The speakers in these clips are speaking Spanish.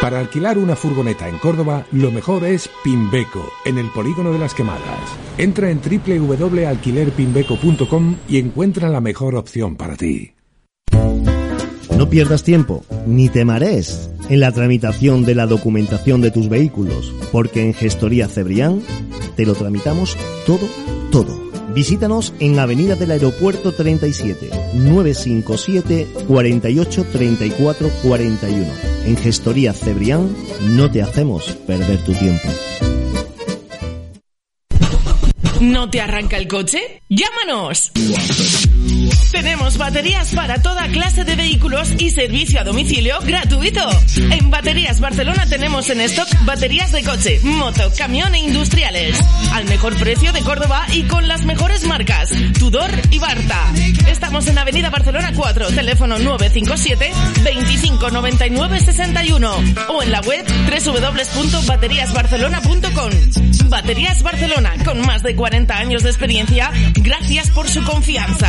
Para alquilar una furgoneta en Córdoba, lo mejor es Pimbeco, en el polígono de las quemadas. Entra en www.alquilerpimbeco.com y encuentra la mejor opción para ti. No pierdas tiempo, ni te en la tramitación de la documentación de tus vehículos, porque en Gestoría Cebrián te lo tramitamos todo, todo. Visítanos en Avenida del Aeropuerto 37, 957 48 34 41. En Gestoría Cebrián no te hacemos perder tu tiempo. ¿No te arranca el coche? ¡Llámanos! Tenemos baterías para toda clase de vehículos y servicio a domicilio gratuito. En Baterías Barcelona tenemos en stock baterías de coche, moto, camión e industriales. Al mejor precio de Córdoba y con las mejores marcas. Tudor y Barta. Estamos en Avenida Barcelona 4, teléfono 957 25 99 61 o en la web www.bateriasbarcelona.com. Baterías Barcelona, con más de 40 años de experiencia, gracias por su confianza.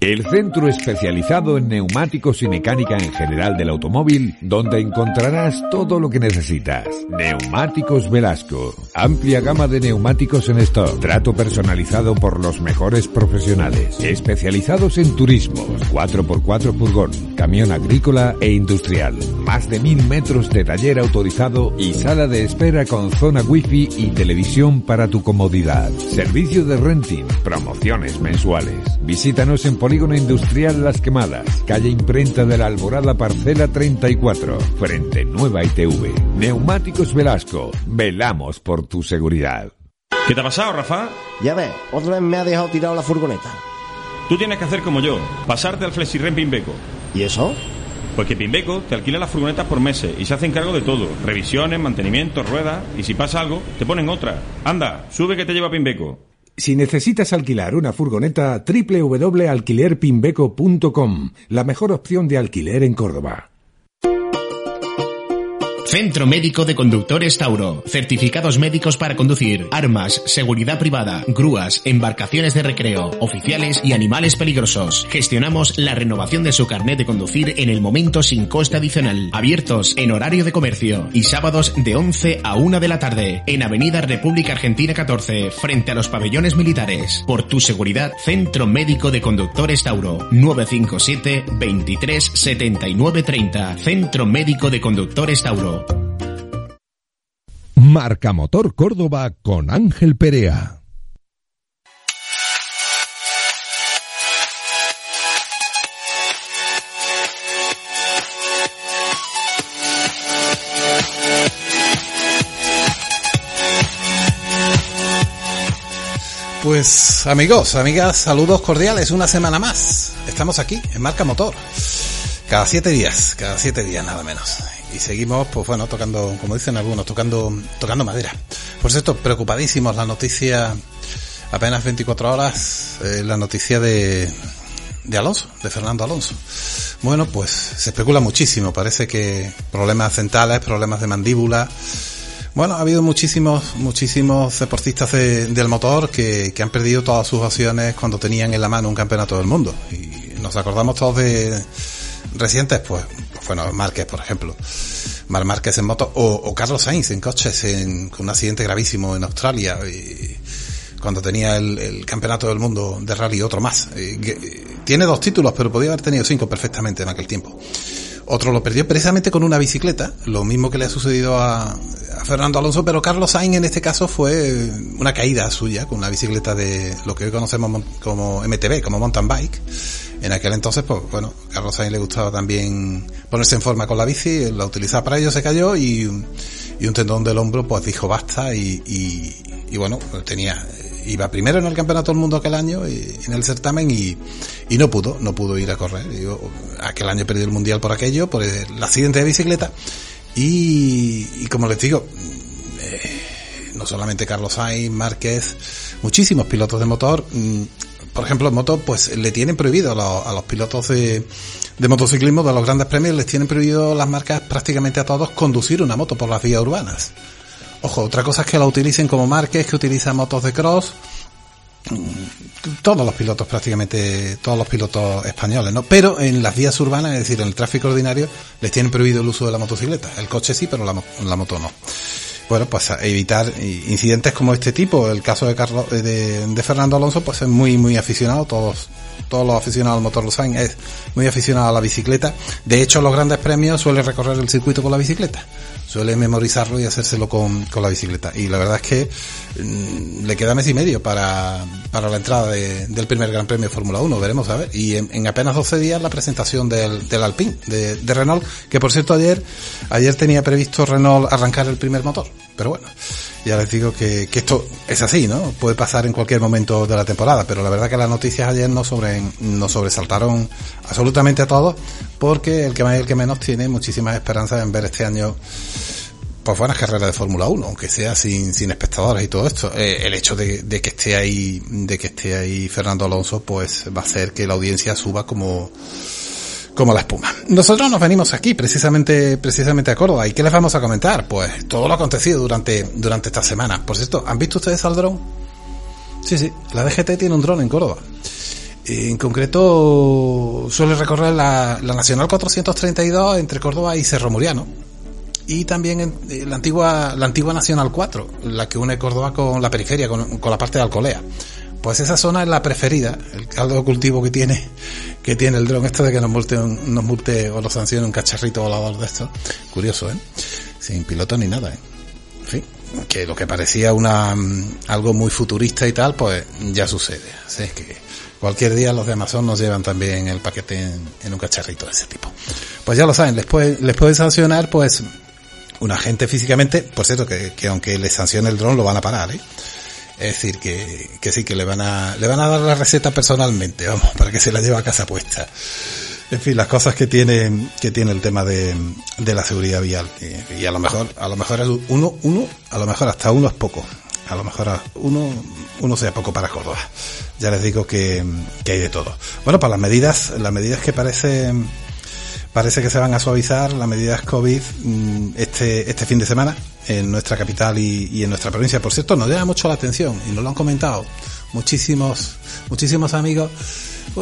El centro especializado en neumáticos y mecánica en general del automóvil, donde encontrarás todo lo que necesitas. Neumáticos Velasco. Amplia gama de neumáticos en stock. Trato personalizado por los mejores profesionales. Especializados en turismos. 4x4 furgón. Camión agrícola e industrial. Más de mil metros de taller autorizado y sala de espera con zona wifi y televisión para tu comodidad. Servicio de renting. Promociones mensuales. Visítanos en Polígono Industrial Las Quemadas, calle Imprenta de la Alborada Parcela 34, frente Nueva ITV. Neumáticos Velasco, velamos por tu seguridad. ¿Qué te ha pasado, Rafa? Ya ves, otra vez me ha dejado tirado la furgoneta. Tú tienes que hacer como yo, pasarte al FlexiRent Pimbeco. ¿Y eso? Pues que Pimbeco te alquila las furgonetas por meses y se hacen cargo de todo. Revisiones, mantenimiento, ruedas y si pasa algo, te ponen otra. Anda, sube que te lleva Pimbeco. Si necesitas alquilar una furgoneta, www.alquilerpimbeco.com, la mejor opción de alquiler en Córdoba. Centro Médico de Conductores Tauro. Certificados médicos para conducir, armas, seguridad privada, grúas, embarcaciones de recreo, oficiales y animales peligrosos. Gestionamos la renovación de su carnet de conducir en el momento sin coste adicional. Abiertos en horario de comercio y sábados de 11 a 1 de la tarde en Avenida República Argentina 14, frente a los pabellones militares. Por tu seguridad, Centro Médico de Conductores Tauro. 957 23 79 30. Centro Médico de Conductores Tauro. Marca Motor Córdoba con Ángel Perea. Pues amigos, amigas, saludos cordiales, una semana más. Estamos aquí, en Marca Motor. Cada siete días, cada siete días nada menos. Y seguimos, pues bueno, tocando, como dicen algunos, tocando, tocando madera. Por cierto, preocupadísimos la noticia, apenas 24 horas, eh, la noticia de, de Alonso, de Fernando Alonso. Bueno, pues se especula muchísimo, parece que problemas dentales, problemas de mandíbula. Bueno, ha habido muchísimos, muchísimos deportistas de- del motor que, que han perdido todas sus opciones cuando tenían en la mano un campeonato del mundo. Y nos acordamos todos de recientes, pues, bueno, Márquez, por ejemplo. Mar Márquez en moto, o, Carlos Sainz en coches en, con un accidente gravísimo en Australia. Cuando tenía el, el campeonato del mundo de rally, otro más. Eh, eh, tiene dos títulos, pero podía haber tenido cinco perfectamente en aquel tiempo. Otro lo perdió precisamente con una bicicleta, lo mismo que le ha sucedido a, a Fernando Alonso, pero Carlos Sainz en este caso fue una caída suya con una bicicleta de lo que hoy conocemos como MTB, como mountain bike. En aquel entonces, pues bueno, Carlos Sainz le gustaba también ponerse en forma con la bici, la utilizaba para ello, se cayó y, y un tendón del hombro pues dijo basta y, y, y bueno, tenía iba primero en el campeonato del mundo aquel año y, en el certamen y, y no pudo, no pudo ir a correr. Yo, aquel año perdió el mundial por aquello, por el accidente de bicicleta y, y como les digo, eh, no solamente Carlos Sainz, Márquez, muchísimos pilotos de motor, mm, por ejemplo, en moto, pues le tienen prohibido a los, a los pilotos de, de motociclismo de los grandes premios, les tienen prohibido las marcas prácticamente a todos conducir una moto por las vías urbanas. Ojo, otra cosa es que la utilicen como Márquez, que utiliza motos de cross, todos los pilotos prácticamente todos los pilotos españoles no pero en las vías urbanas es decir en el tráfico ordinario les tienen prohibido el uso de la motocicleta. El coche sí pero la, la moto no bueno pues evitar incidentes como este tipo el caso de Carlos de, de Fernando Alonso pues es muy muy aficionado todos todos los aficionados al motor lo saben es muy aficionado a la bicicleta de hecho los grandes premios suele recorrer el circuito con la bicicleta suele memorizarlo y hacérselo con, con la bicicleta. Y la verdad es que mm, le queda mes y medio para, para la entrada de, del primer Gran Premio de Fórmula 1, veremos a ver. Y en, en, apenas 12 días la presentación del, del Alpine, de, de, Renault, que por cierto ayer, ayer tenía previsto Renault arrancar el primer motor. Pero bueno, ya les digo que, esto es así, ¿no? Puede pasar en cualquier momento de la temporada, pero la verdad que las noticias ayer no sobre, nos sobresaltaron absolutamente a todos, porque el que más y el que menos tiene muchísimas esperanzas en ver este año pues buenas carreras de Fórmula 1, aunque sea sin, sin espectadores y todo esto. Eh, el hecho de, de, que esté ahí, de que esté ahí Fernando Alonso, pues va a hacer que la audiencia suba como, como la espuma. Nosotros nos venimos aquí precisamente, precisamente a Córdoba. ¿Y qué les vamos a comentar? Pues todo lo acontecido durante, durante esta semana. Por cierto, ¿han visto ustedes al dron? Sí, sí, la DGT tiene un dron en Córdoba. En concreto, suele recorrer la, la Nacional 432 entre Córdoba y Cerro Muriano y también en, eh, la antigua la antigua Nacional 4, la que une Córdoba con la periferia, con, con, la parte de Alcolea. Pues esa zona es la preferida, el caldo de cultivo que tiene que tiene el dron esto de que nos multe, nos multe o nos sancione un cacharrito volador de esto. Curioso, ¿eh? Sin piloto ni nada, ¿eh? En fin, que lo que parecía una algo muy futurista y tal, pues ya sucede. Así es que cualquier día los de Amazon nos llevan también el paquete en, un cacharrito de ese tipo. Pues ya lo saben, les puede, les puede sancionar pues un agente físicamente, por cierto, que, que aunque le sancione el dron lo van a parar, ¿eh? Es decir, que, que sí, que le van a, le van a dar la receta personalmente, vamos, para que se la lleve a casa puesta. En fin, las cosas que tiene, que tiene el tema de, de la seguridad vial. Y, a lo mejor, a lo mejor uno, uno, a lo mejor hasta uno es poco. A lo mejor uno, uno sea poco para Córdoba. Ya les digo que, que hay de todo. Bueno, para las medidas, las medidas que parecen, parece que se van a suavizar las medidas COVID mm, este, este fin de semana en nuestra capital y, y, en nuestra provincia. Por cierto, nos llama mucho la atención y nos lo han comentado muchísimos, muchísimos amigos.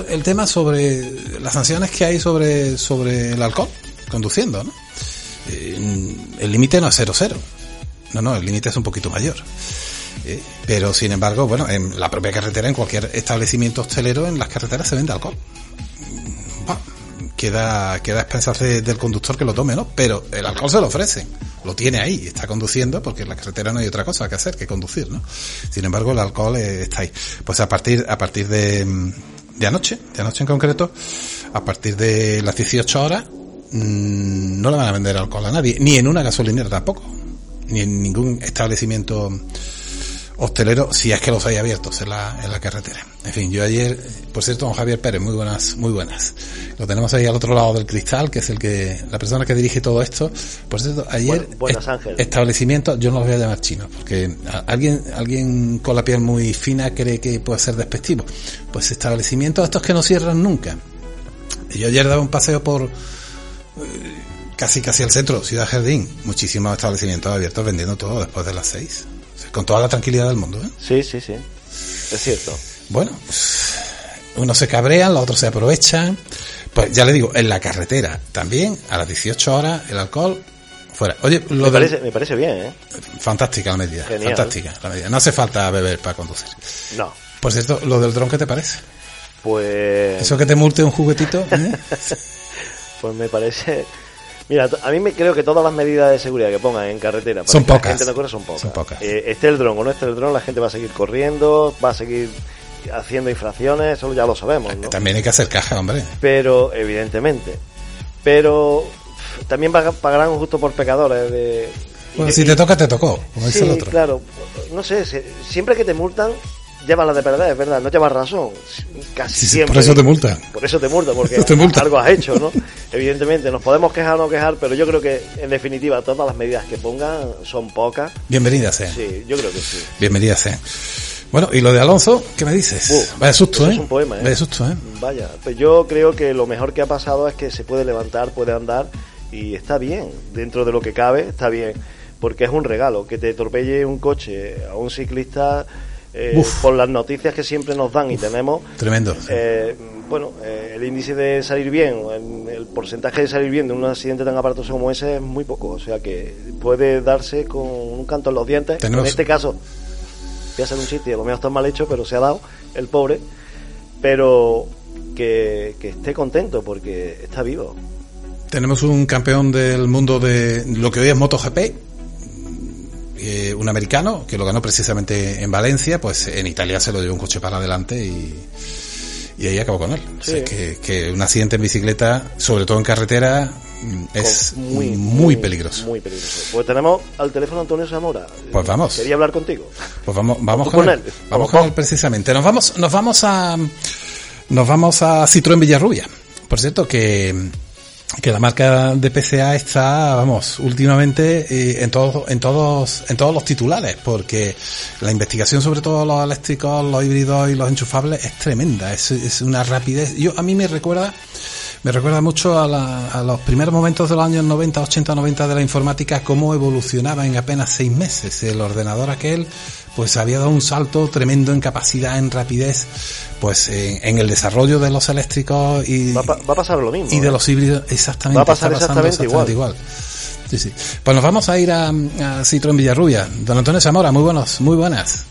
El tema sobre las sanciones que hay sobre, sobre el alcohol conduciendo, ¿no? Eh, el límite no es cero cero. No, no, el límite es un poquito mayor. Eh, pero sin embargo, bueno, en la propia carretera, en cualquier establecimiento hostelero, en las carreteras se vende alcohol queda, queda a expensas de, del conductor que lo tome, ¿no? Pero el alcohol se lo ofrecen, lo tiene ahí, está conduciendo porque en la carretera no hay otra cosa que hacer que conducir, ¿no? Sin embargo, el alcohol eh, está ahí. Pues a partir, a partir de, de anoche, de anoche en concreto, a partir de las 18 horas, mmm, no le van a vender alcohol a nadie, ni en una gasolinera tampoco, ni en ningún establecimiento hostelero, si es que los hay abiertos en la, en la carretera. En fin, yo ayer, por cierto, don Javier Pérez, muy buenas, muy buenas. Lo tenemos ahí al otro lado del cristal, que es el que, la persona que dirige todo esto. Por cierto, ayer, bueno, buenas, Ángel. establecimiento, yo no los voy a llamar chinos, porque alguien, alguien con la piel muy fina cree que puede ser despectivo. Pues establecimientos estos que no cierran nunca. Yo ayer daba un paseo por, eh, casi casi al centro, Ciudad Jardín, muchísimos establecimientos abiertos vendiendo todo después de las seis con toda la tranquilidad del mundo. ¿eh? Sí, sí, sí. Es cierto. Bueno, unos se cabrean, los otros se aprovechan. Pues ya le digo, en la carretera también, a las 18 horas, el alcohol fuera. Oye, lo me, del... parece, me parece bien, ¿eh? Fantástica la medida. Genial. Fantástica la medida. No hace falta beber para conducir. No. Por cierto, lo del dron, ¿qué te parece? Pues. Eso que te multe un juguetito. ¿eh? pues me parece. Mira, a mí me creo que todas las medidas de seguridad que pongan en carretera para son que pocas. la gente no corra son pocas. Son pocas. Eh, esté el dron o no esté el dron, la gente va a seguir corriendo, va a seguir haciendo infracciones, eso ya lo sabemos. ¿no? También hay que hacer caja, hombre. Pero, evidentemente. Pero también pagarán justo por pecadores. De, bueno, si te toca, te tocó, como sí, dice el otro. claro. No sé, siempre que te multan, llevas la de perder, es verdad, no llevas razón. Casi Sí, siempre. por eso te multan. Por eso te multa, porque Te algo has hecho, ¿no? Evidentemente, nos podemos quejar o no quejar, pero yo creo que, en definitiva, todas las medidas que pongan son pocas. Bienvenidas sean. Sí, yo creo que sí. Bienvenidas sean. Bueno, y lo de Alonso, ¿qué me dices? Uh, Vaya susto, eso ¿eh? es un poema, ¿eh? Vaya susto, ¿eh? Vaya, pues yo creo que lo mejor que ha pasado es que se puede levantar, puede andar y está bien, dentro de lo que cabe, está bien, porque es un regalo que te atropelle un coche a un ciclista eh, por las noticias que siempre nos dan y tenemos. Tremendo. eh, bueno, eh, el índice de salir bien, el, el porcentaje de salir bien de un accidente tan aparatoso como ese es muy poco, o sea que puede darse con un canto en los dientes. Tenemos- En este caso, voy a hacer un chiste, lo mío está mal hecho, pero se ha dado, el pobre, pero que, que esté contento porque está vivo. Tenemos un campeón del mundo de lo que hoy es MotoGP, eh, un americano que lo ganó precisamente en Valencia, pues en Italia se lo llevó un coche para adelante y, y ahí acabó con él. O sea, Sí. que, que un accidente en bicicleta, sobre todo en carretera, es muy, muy, peligroso. Muy peligroso. Pues tenemos al teléfono Antonio Zamora. Pues vamos. Quería hablar contigo. Pues vamos, vamos con, con él. él. Vamos con él precisamente. Nos vamos, nos vamos a, nos vamos a Citroën Villarrubia. Por cierto, que, que la marca de PCA está, vamos, últimamente eh, en todos, en todos, en todos los titulares, porque la investigación sobre todo los eléctricos, los híbridos y los enchufables es tremenda. Es, es una rapidez. Yo, a mí me recuerda, me recuerda mucho a, la- a los primeros momentos de los años 90, 80, 90 de la informática, cómo evolucionaba en apenas seis meses. El ordenador aquel, pues había dado un salto tremendo en capacidad, en rapidez, pues en, en el desarrollo de los eléctricos y, Va, va a pasar lo mismo. y de ¿eh? los híbridos, exactamente. Va a pasar está pasando exactamente igual. Sí, sí. Pues nos vamos a ir a, a Citroën Villarrubia. Don Antonio Zamora, muy buenos, muy buenas.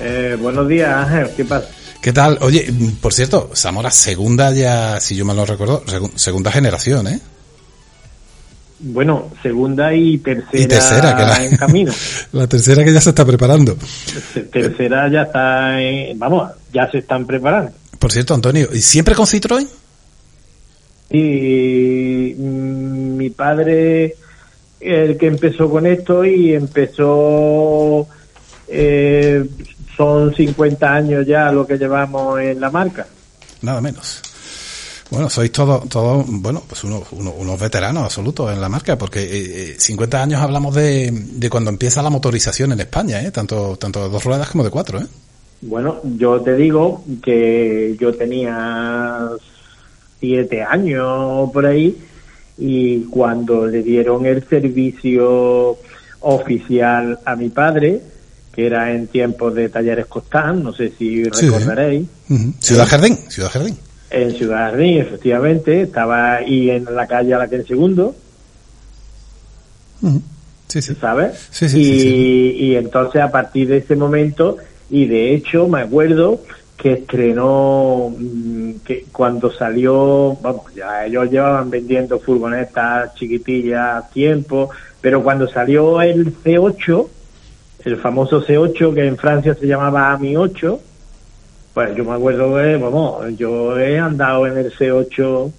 Eh, buenos días, Ángel. ¿Qué pasa? ¿Qué tal? Oye, por cierto, Zamora segunda ya, si yo mal no recuerdo, segu- segunda generación, ¿eh? Bueno, segunda y tercera, Y tercera, que la, en camino. la tercera que ya se está preparando. tercera ya está, en- vamos, ya se están preparando. Por cierto, Antonio, ¿y siempre con Citroën? Y mm, mi padre, el que empezó con esto y empezó, eh, son 50 años ya lo que llevamos en la marca. Nada menos. Bueno, sois todos, todos bueno, pues unos, unos, unos veteranos absolutos en la marca, porque eh, eh, 50 años hablamos de, de cuando empieza la motorización en España, ¿eh? Tanto, tanto de dos ruedas como de cuatro, ¿eh? Bueno, yo te digo que yo tenía siete años por ahí y cuando le dieron el servicio oficial a mi padre, que era en tiempos de talleres Costán, no sé si Sí. recordaréis. Ciudad Jardín, Ciudad Jardín. en Ciudad Jardín, efectivamente, estaba ahí en la calle a la que en segundo. Sí, sí. ¿sabes? Sí, sí, y, sí, sí. y entonces a partir de ese momento, y de hecho me acuerdo que estrenó, mm, que cuando salió, vamos, ya ellos llevaban vendiendo furgonetas chiquitillas tiempo, pero cuando salió el C8, el famoso C8 que en Francia se llamaba AMI 8, pues yo me acuerdo que, vamos, yo he andado en el C8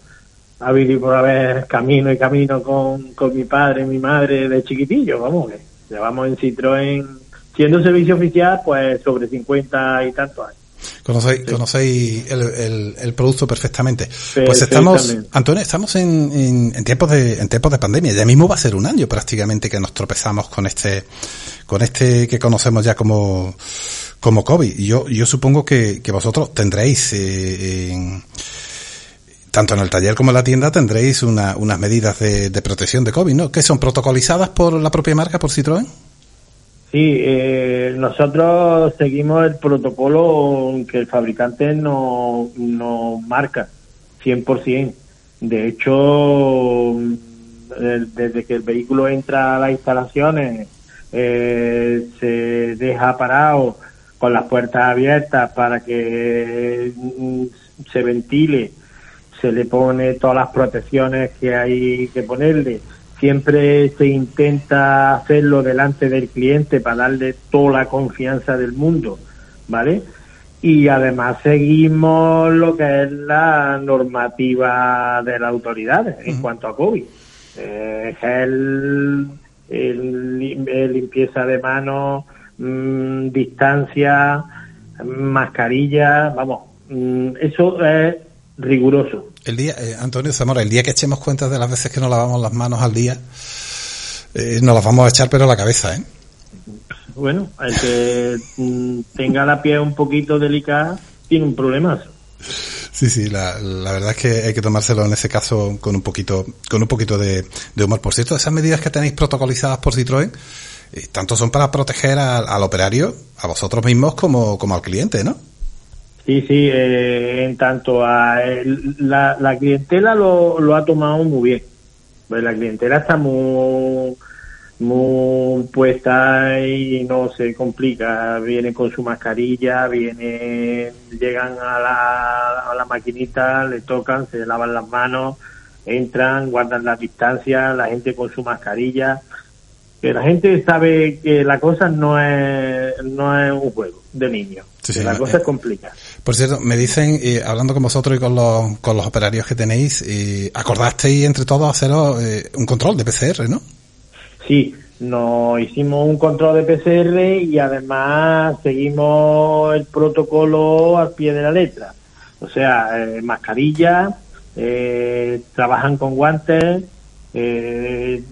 a vivir por haber camino y camino con, con mi padre y mi madre de chiquitillo, vamos, que llevamos en Citroën, siendo servicio oficial, pues sobre 50 y tantos años. Conocéis, conocéis el, el, el producto perfectamente. Pues estamos. Antonio, estamos en, en, en tiempos de, en tiempos de pandemia. Ya mismo va a ser un año prácticamente que nos tropezamos con este, con este que conocemos ya como, como COVID. Y yo, yo supongo que, que vosotros tendréis, eh, en- tanto en el taller como en la tienda tendréis una, unas medidas de, de protección de COVID, ¿no? Que son protocolizadas por la propia marca, por Citroën. Sí, eh, nosotros seguimos el protocolo que el fabricante nos no marca, 100%. De hecho, desde que el vehículo entra a las instalaciones, eh, se deja parado con las puertas abiertas para que mm, se ventile, se le pone todas las protecciones que hay que ponerle. Siempre se intenta hacerlo delante del cliente para darle toda la confianza del mundo, ¿vale? Y además seguimos lo que es la normativa de las autoridades en cuanto a COVID. Eh, gel, el lim- limpieza de manos, mm, distancia, mascarilla, vamos, mm, eso es riguroso. El día, eh, Antonio Zamora, el día que echemos cuenta de las veces que nos lavamos las manos al día, eh, nos las vamos a echar pero a la cabeza, ¿eh? Bueno, el que mm, tenga la piel un poquito delicada tiene un problema. Sí, sí, la, la, verdad es que hay que tomárselo en ese caso con un poquito, con un poquito de, de humor. Por cierto, esas medidas que tenéis protocolizadas por Citroën, eh, tanto son para proteger al, al, operario, a vosotros mismos como, como al cliente, ¿no? Sí, sí, eh, en tanto a el, la, la, clientela lo, lo ha tomado muy bien. Pues la clientela está muy muy puesta y no se complica. Vienen con su mascarilla, vienen, llegan a la, a la maquinita, le tocan, se lavan las manos, entran, guardan la distancia, la gente con su mascarilla. Que la gente sabe que la cosa no es, no es un juego de niños. Sí, sí, la cosa eh, es complicada. Por cierto, me dicen, eh, hablando con vosotros y con los, con los operarios que tenéis, eh, acordasteis entre todos haceros eh, un control de PCR, ¿no? Sí, nos hicimos un control de PCR y además seguimos el protocolo al pie de la letra. O sea, eh, mascarilla, eh, trabajan con guantes, eh,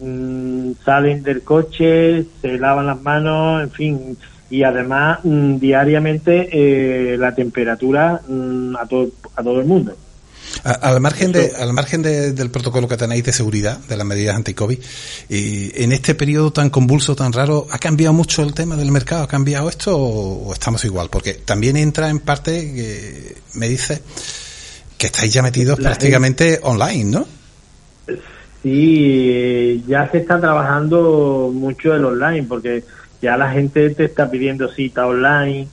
salen del coche, se lavan las manos, en fin, y además mm, diariamente eh, la temperatura mm, a, todo, a todo el mundo. Al margen, de, al margen de, del protocolo que tenéis de seguridad, de las medidas anti-COVID, y en este periodo tan convulso, tan raro, ¿ha cambiado mucho el tema del mercado? ¿Ha cambiado esto o, o estamos igual? Porque también entra en parte, que me dice, que estáis ya metidos La prácticamente gente... online, ¿no? Sí, ya se está trabajando mucho el online, porque ya la gente te está pidiendo cita online,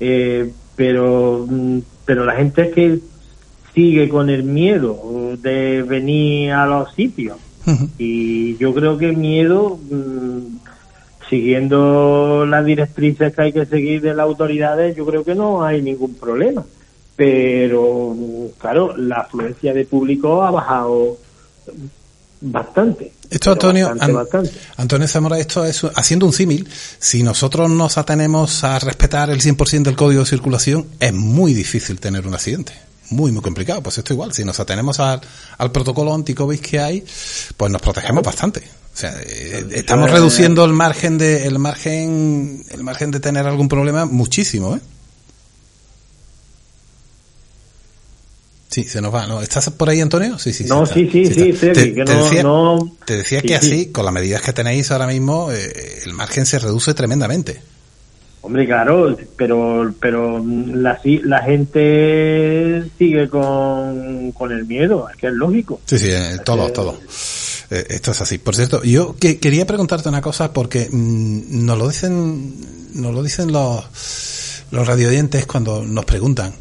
eh, pero, mm, pero la gente es que sigue con el miedo de venir a los sitios. Uh -huh. Y yo creo que el miedo, mmm, siguiendo las directrices que hay que seguir de las autoridades, yo creo que no hay ningún problema. Pero, claro, la afluencia de público ha bajado bastante. Esto, Antonio, bastante, bastante. Antonio Zamora, esto es haciendo un símil. Si nosotros nos atenemos a respetar el 100% del código de circulación, es muy difícil tener un accidente muy, muy complicado. Pues esto igual, si nos atenemos al, al protocolo anti-COVID que hay, pues nos protegemos bastante. O sea, eh, estamos reduciendo el margen de, el margen, el margen de tener algún problema muchísimo, ¿eh? Sí, se nos va. ¿no? ¿Estás por ahí, Antonio? Sí, sí. No, sí, sí, sí, sí, sí te, que te, no, decía, no... te decía sí, que sí. así, con las medidas que tenéis ahora mismo, eh, el margen se reduce tremendamente. Hombre, claro, pero pero la, la gente sigue con, con el miedo, es que es lógico. Sí, sí, eh, todo, todo. Eh, esto es así. Por cierto, yo que, quería preguntarte una cosa porque mmm, nos lo dicen, nos lo dicen los, los radiodientes cuando nos preguntan.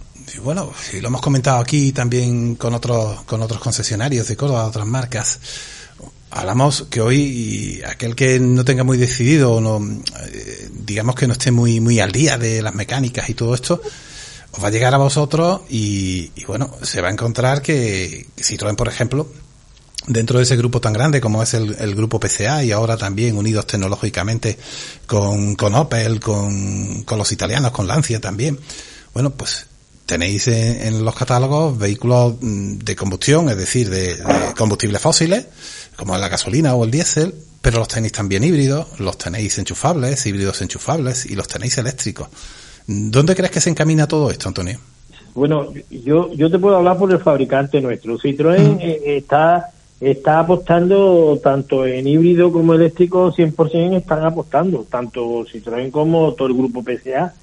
Bueno, y lo hemos comentado aquí también con otros, con otros concesionarios de Córdoba, otras marcas. Hablamos que hoy aquel que no tenga muy decidido no eh, digamos que no esté muy muy al día de las mecánicas y todo esto os va a llegar a vosotros y, y bueno se va a encontrar que, que Citroën por ejemplo dentro de ese grupo tan grande como es el, el, grupo PCA y ahora también unidos tecnológicamente con, con Opel, con, con los italianos, con Lancia también, bueno, pues tenéis en, en, los catálogos vehículos mm, de combustión, es decir, de, de combustibles fósiles, como la gasolina o el diésel, pero los tenéis también híbridos, los tenéis enchufables, híbridos enchufables y los tenéis eléctricos. ¿Dónde crees que se encamina todo esto, Antonio? Bueno, yo, yo te puedo hablar por el fabricante nuestro. Citroën mm. eh, está está apostando tanto en híbrido como eléctrico, 100% están apostando, tanto Citroën como todo el grupo PSA.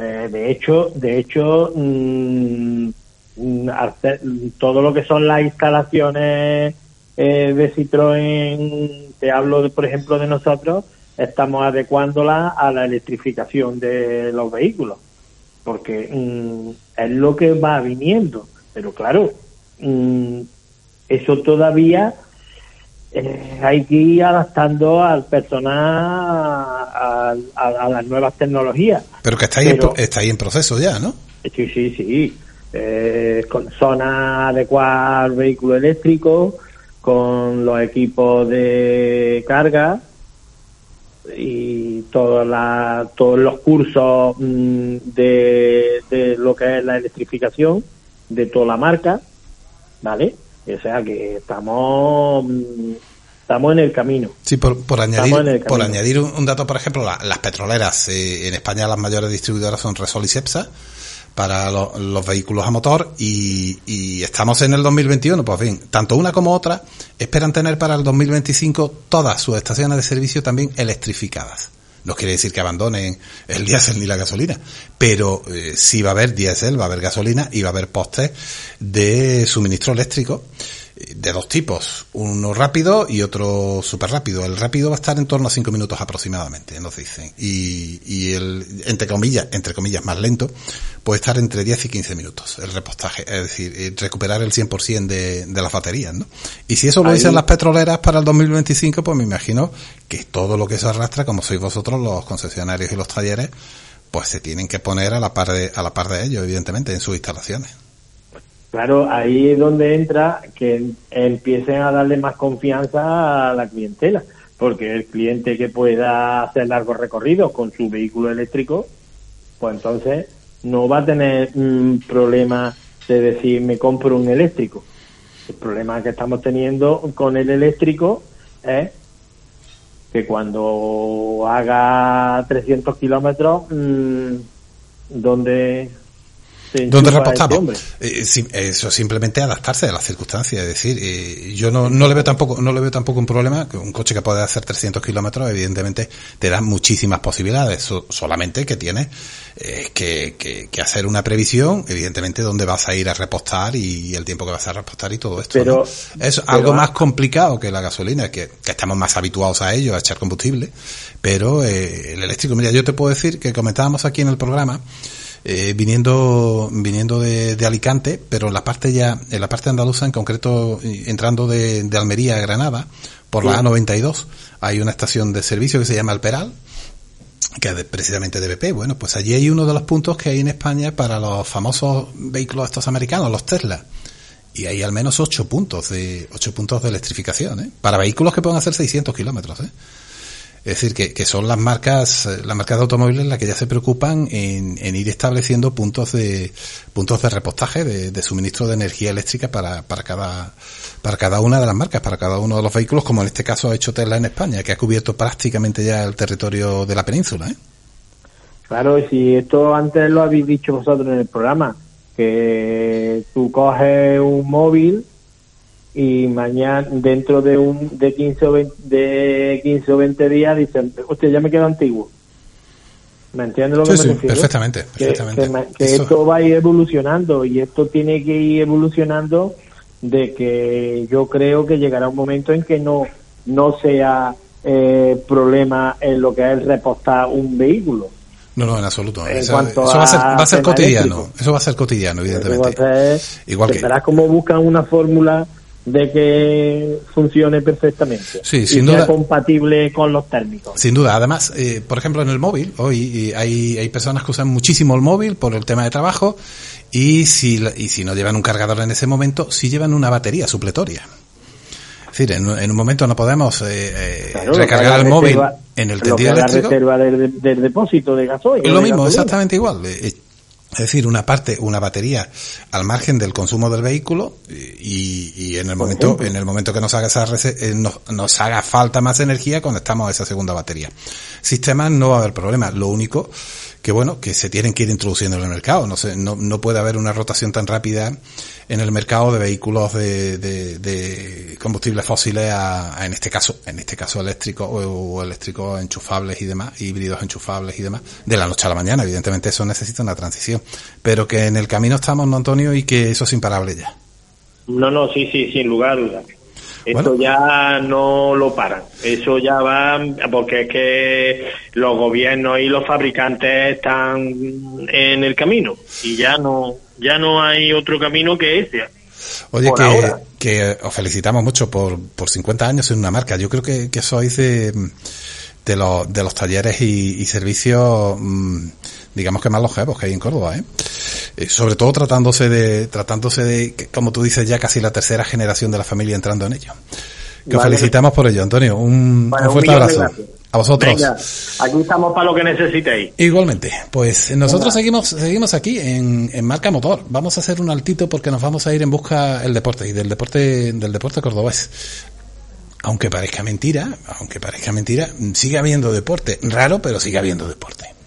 Eh, de hecho, de hecho, mmm, hacer, todo lo que son las instalaciones eh, de Citroën, te hablo, por ejemplo, de nosotros, estamos adecuándola a la electrificación de los vehículos, porque mmm, es lo que va viniendo. Pero claro, eso todavía eh, hay que ir adaptando al personal a, a, a, las nuevas tecnologías. Pero que está ahí, Pero, en, está ahí en proceso ya, ¿no? Sí, sí, sí. Eh, con zonas adecuadas al vehículo eléctrico, con los equipos de carga, y toda la, todos los cursos mm, de, de lo que es la electrificación de toda la marca, ¿vale? O sea que estamos mm, estamos en el camino. Sí, por, por añadir, por añadir un, un dato, por ejemplo, la- las petroleras. eh, en España las mayores distribuidoras son Resol y Cepsa para lo- los vehículos a motor y, y estamos en el 2021, pues bien, tanto una como otra esperan tener para el 2025 todas sus estaciones de servicio también electrificadas. No quiere decir que abandonen el diésel ni la gasolina, pero eh, sí va a haber diésel, va a haber gasolina y va a haber postes de suministro eléctrico de dos tipos, uno rápido y otro súper rápido. El rápido va a estar en torno a 5 minutos aproximadamente, nos dicen. Y, y el, entre comillas, entre comillas, más lento, puede estar entre 10 y 15 minutos el repostaje, es decir, eh, recuperar el 100% de, de las baterías, ¿no? Y si eso lo Ahí- dicen las petroleras para el 2025, pues me imagino que todo lo que se arrastra, como sois vosotros los concesionarios y los talleres, pues se tienen que poner a la par de, a la par de ellos, evidentemente, en sus instalaciones. Claro, ahí es donde entra que empiecen a darle más confianza a la clientela, porque el cliente que pueda hacer largos recorridos con su vehículo eléctrico, pues entonces no va a tener un problema de decir me compro un eléctrico. El problema que estamos teniendo con el eléctrico es que cuando haga 300 kilómetros, mm, ¿dónde ¿Dónde enchufa este? Eh, eso es simplemente adaptarse a las circunstancias. Es decir, eh, yo no, no le veo tampoco, no le veo tampoco un problema que un coche que puede hacer 300 kilómetros, evidentemente, te da muchísimas posibilidades. So- solamente que tienes eh, que, que, que hacer una previsión, evidentemente, dónde vas a ir a repostar y el tiempo que vas a repostar y todo esto. Pero- ¿no? Es pero algo más complicado que la gasolina, que, que estamos más habituados a ello, a echar combustible, pero eh, el eléctrico, mira, yo te puedo decir que comentábamos aquí en el programa, eh, viniendo viniendo de, de Alicante, pero en la parte ya, en la parte andaluza, en concreto entrando de, de Almería a Granada, por la Sí. A92, hay una estación de servicio que se llama El Peral, que es precisamente de BP. Bueno, pues allí hay uno de los puntos que hay en España para los famosos vehículos estos americanos, los Tesla. Y hay al menos ocho puntos de ocho puntos de electrificación, ¿eh? Para vehículos que pueden hacer 600 kilómetros, ¿eh? Es decir, que, que son las marcas, eh, las marcas de automóviles las que ya se preocupan en, en ir estableciendo puntos de, puntos de repostaje, de, suministro de energía eléctrica para, para cada, para cada una de las marcas, para cada uno de los vehículos, como en este caso ha hecho Tesla en España, que ha cubierto prácticamente ya el territorio de la península, ¿eh? Claro, si esto antes lo habéis dicho vosotros en el programa, que tú coges un móvil y mañana, dentro de un de 15 o 20, de 15 o 20 días, dicen, hostia, ya me quedo antiguo. ¿Me entiendes lo que me sí, refiero? perfectamente, Que- perfectamente. Que, ma- que Eso- esto va a ir evolucionando y esto tiene que ir evolucionando de que yo creo que llegará un momento en que no, no sea eh, problema en lo que es repostar un vehículo. No, no, en absoluto. En Eso, va a ser, va a ser cotidiano. eléctrico. Eso va a ser cotidiano, evidentemente. Entonces, Igual que, verás cómo buscan una fórmula de que funcione perfectamente Sí, y sin sea duda. compatible con los térmicos. Sin duda, además, eh, por ejemplo, en el móvil, hoy eh, hay, hay personas que usan muchísimo el móvil por el tema de trabajo y si, y si no llevan un cargador en ese momento, sí llevan una batería supletoria. Es decir, en, un- en un momento no podemos eh, eh, Claro, recargar el móvil en el tendido la eléctrico. reserva del, del depósito de gasoil. Es lo mismo, gasolina. exactamente igual. Eh, Es decir, una parte, una batería al margen del consumo del vehículo y, y en el momento, en el momento que nos haga esa eh, nos, nos haga falta más energía, conectamos a esa segunda batería. Sistemas no va a haber problema. Lo único que bueno, que se tienen que ir introduciendo en el mercado. No sé, no, no puede haber una rotación tan rápida en el mercado de vehículos de, de, de combustibles fósiles a, a, en este caso, en este caso eléctricos o, o eléctricos enchufables y demás, híbridos enchufables y demás, de la noche a la mañana. Evidentemente eso necesita una transición. Pero que en el camino estamos, ¿no, Antonio? Y que eso es imparable ya. No, no, sí, sí, sin lugar a dudas. Esto Bueno. ya no lo paran. Eso ya va, porque es que los gobiernos y los fabricantes están en el camino y ya no, ya no hay otro camino que ese. Oye, que, que os felicitamos mucho por, por 50 años en una marca. Yo creo que, que sois de, de, los, de los talleres y, y servicios, mm, digamos que más longevos que hay en Córdoba, ¿eh? Eh, sobre todo tratándose de, tratándose de, como tú dices, ya casi la tercera generación de la familia entrando en ello. Que os Vale. felicitamos por ello, Antonio. Un, Bueno, un fuerte un abrazo. A vosotros. Venga, aquí estamos para lo que necesitéis. Igualmente, pues nosotros seguimos seguimos aquí en, en Marca Motor. Vamos a hacer un altito porque nos vamos a ir en busca del deporte y del deporte del deporte cordobés. Aunque parezca mentira, aunque parezca mentira, sigue habiendo deporte. Raro, pero sigue habiendo deporte.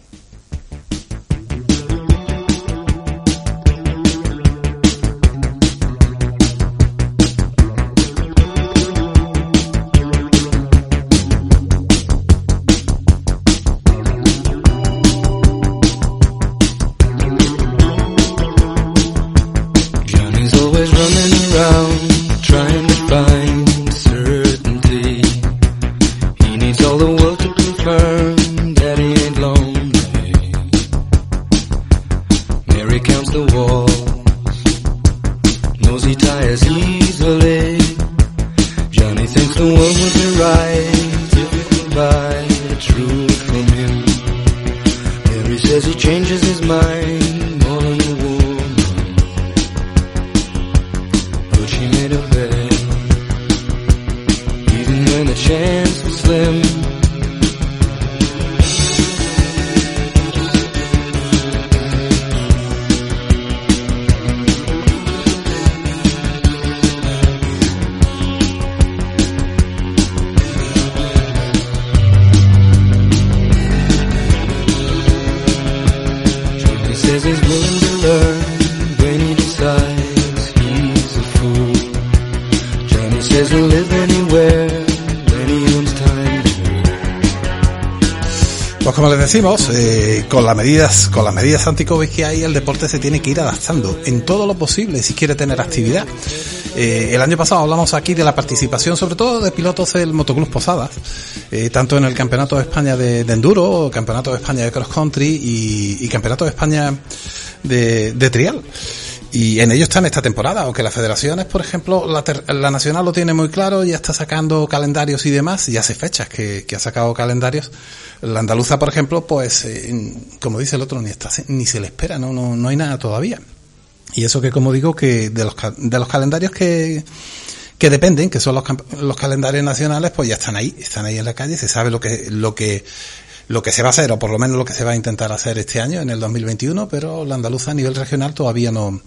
Decimos, eh, con las medidas, con las medidas anti-COVID que hay, el deporte se tiene que ir adaptando en todo lo posible si quiere tener actividad. Eh, el año pasado hablamos aquí de la participación, sobre todo de pilotos del Motoclub Posadas, eh, tanto en el Campeonato de España de, de Enduro, Campeonato de España de Cross Country y, Campeonato de España de Trial. Y en ello están esta temporada, aunque las federaciones, por ejemplo, la, la nacional lo tiene muy claro, ya está sacando calendarios y demás, y hace fechas que, que ha sacado calendarios. La andaluza, por ejemplo, pues, eh, como dice el otro, ni, está, ni se le espera, no, no, no hay nada todavía. Y eso que, como digo, que de los, de los calendarios que, que dependen, que son los, los calendarios nacionales, pues ya están ahí, están ahí en la calle, se sabe lo que, lo que, lo que se va a hacer, o por lo menos lo que se va a intentar hacer este año, en el 2021, pero la andaluza a nivel regional todavía no,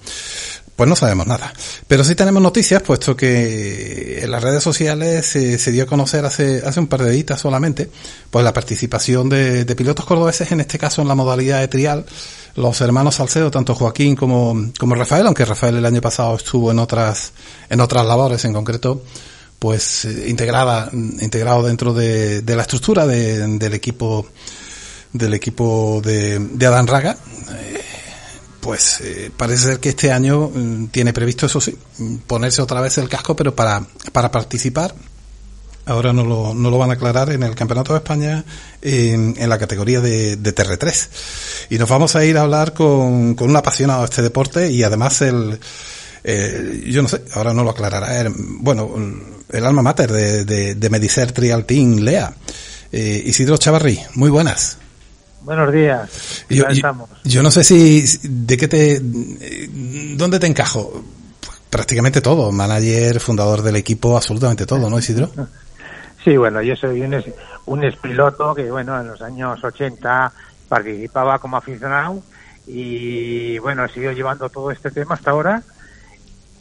pues no sabemos nada. Pero sí tenemos noticias, puesto que en las redes sociales se, se dio a conocer hace, hace un par de días solamente, pues la participación de, de pilotos cordobeses, en este caso en la modalidad de trial, los hermanos Salcedo, tanto Joaquín como, como Rafael, aunque Rafael el año pasado estuvo en otras, en otras labores en concreto, pues eh, integrada, integrado dentro de, la estructura de- del equipo, del equipo de, de Adán Raga, eh, pues eh, parece ser que este año mm, tiene previsto, eso sí, ponerse otra vez el casco, pero para, para participar. Ahora no lo, no lo van a aclarar en el Campeonato de España en, en la categoría de, de TR3. Y nos vamos a ir a hablar con, con un apasionado de este deporte y además el, eh, yo no sé, ahora no lo aclarará. bueno, el alma mater de, de, de Medicer Trial Team, Lea. Eh, Isidro Chavarri, muy buenas. Buenos días. Yo, ¿Cómo yo- no sé si, de qué te, dónde te encajo. Prácticamente todo, manager, fundador del equipo, absolutamente todo, ¿no, Isidro? Sí, bueno, yo soy un, un expiloto que, bueno, en los años 80 participaba como aficionado y, bueno, he seguido llevando todo este tema hasta ahora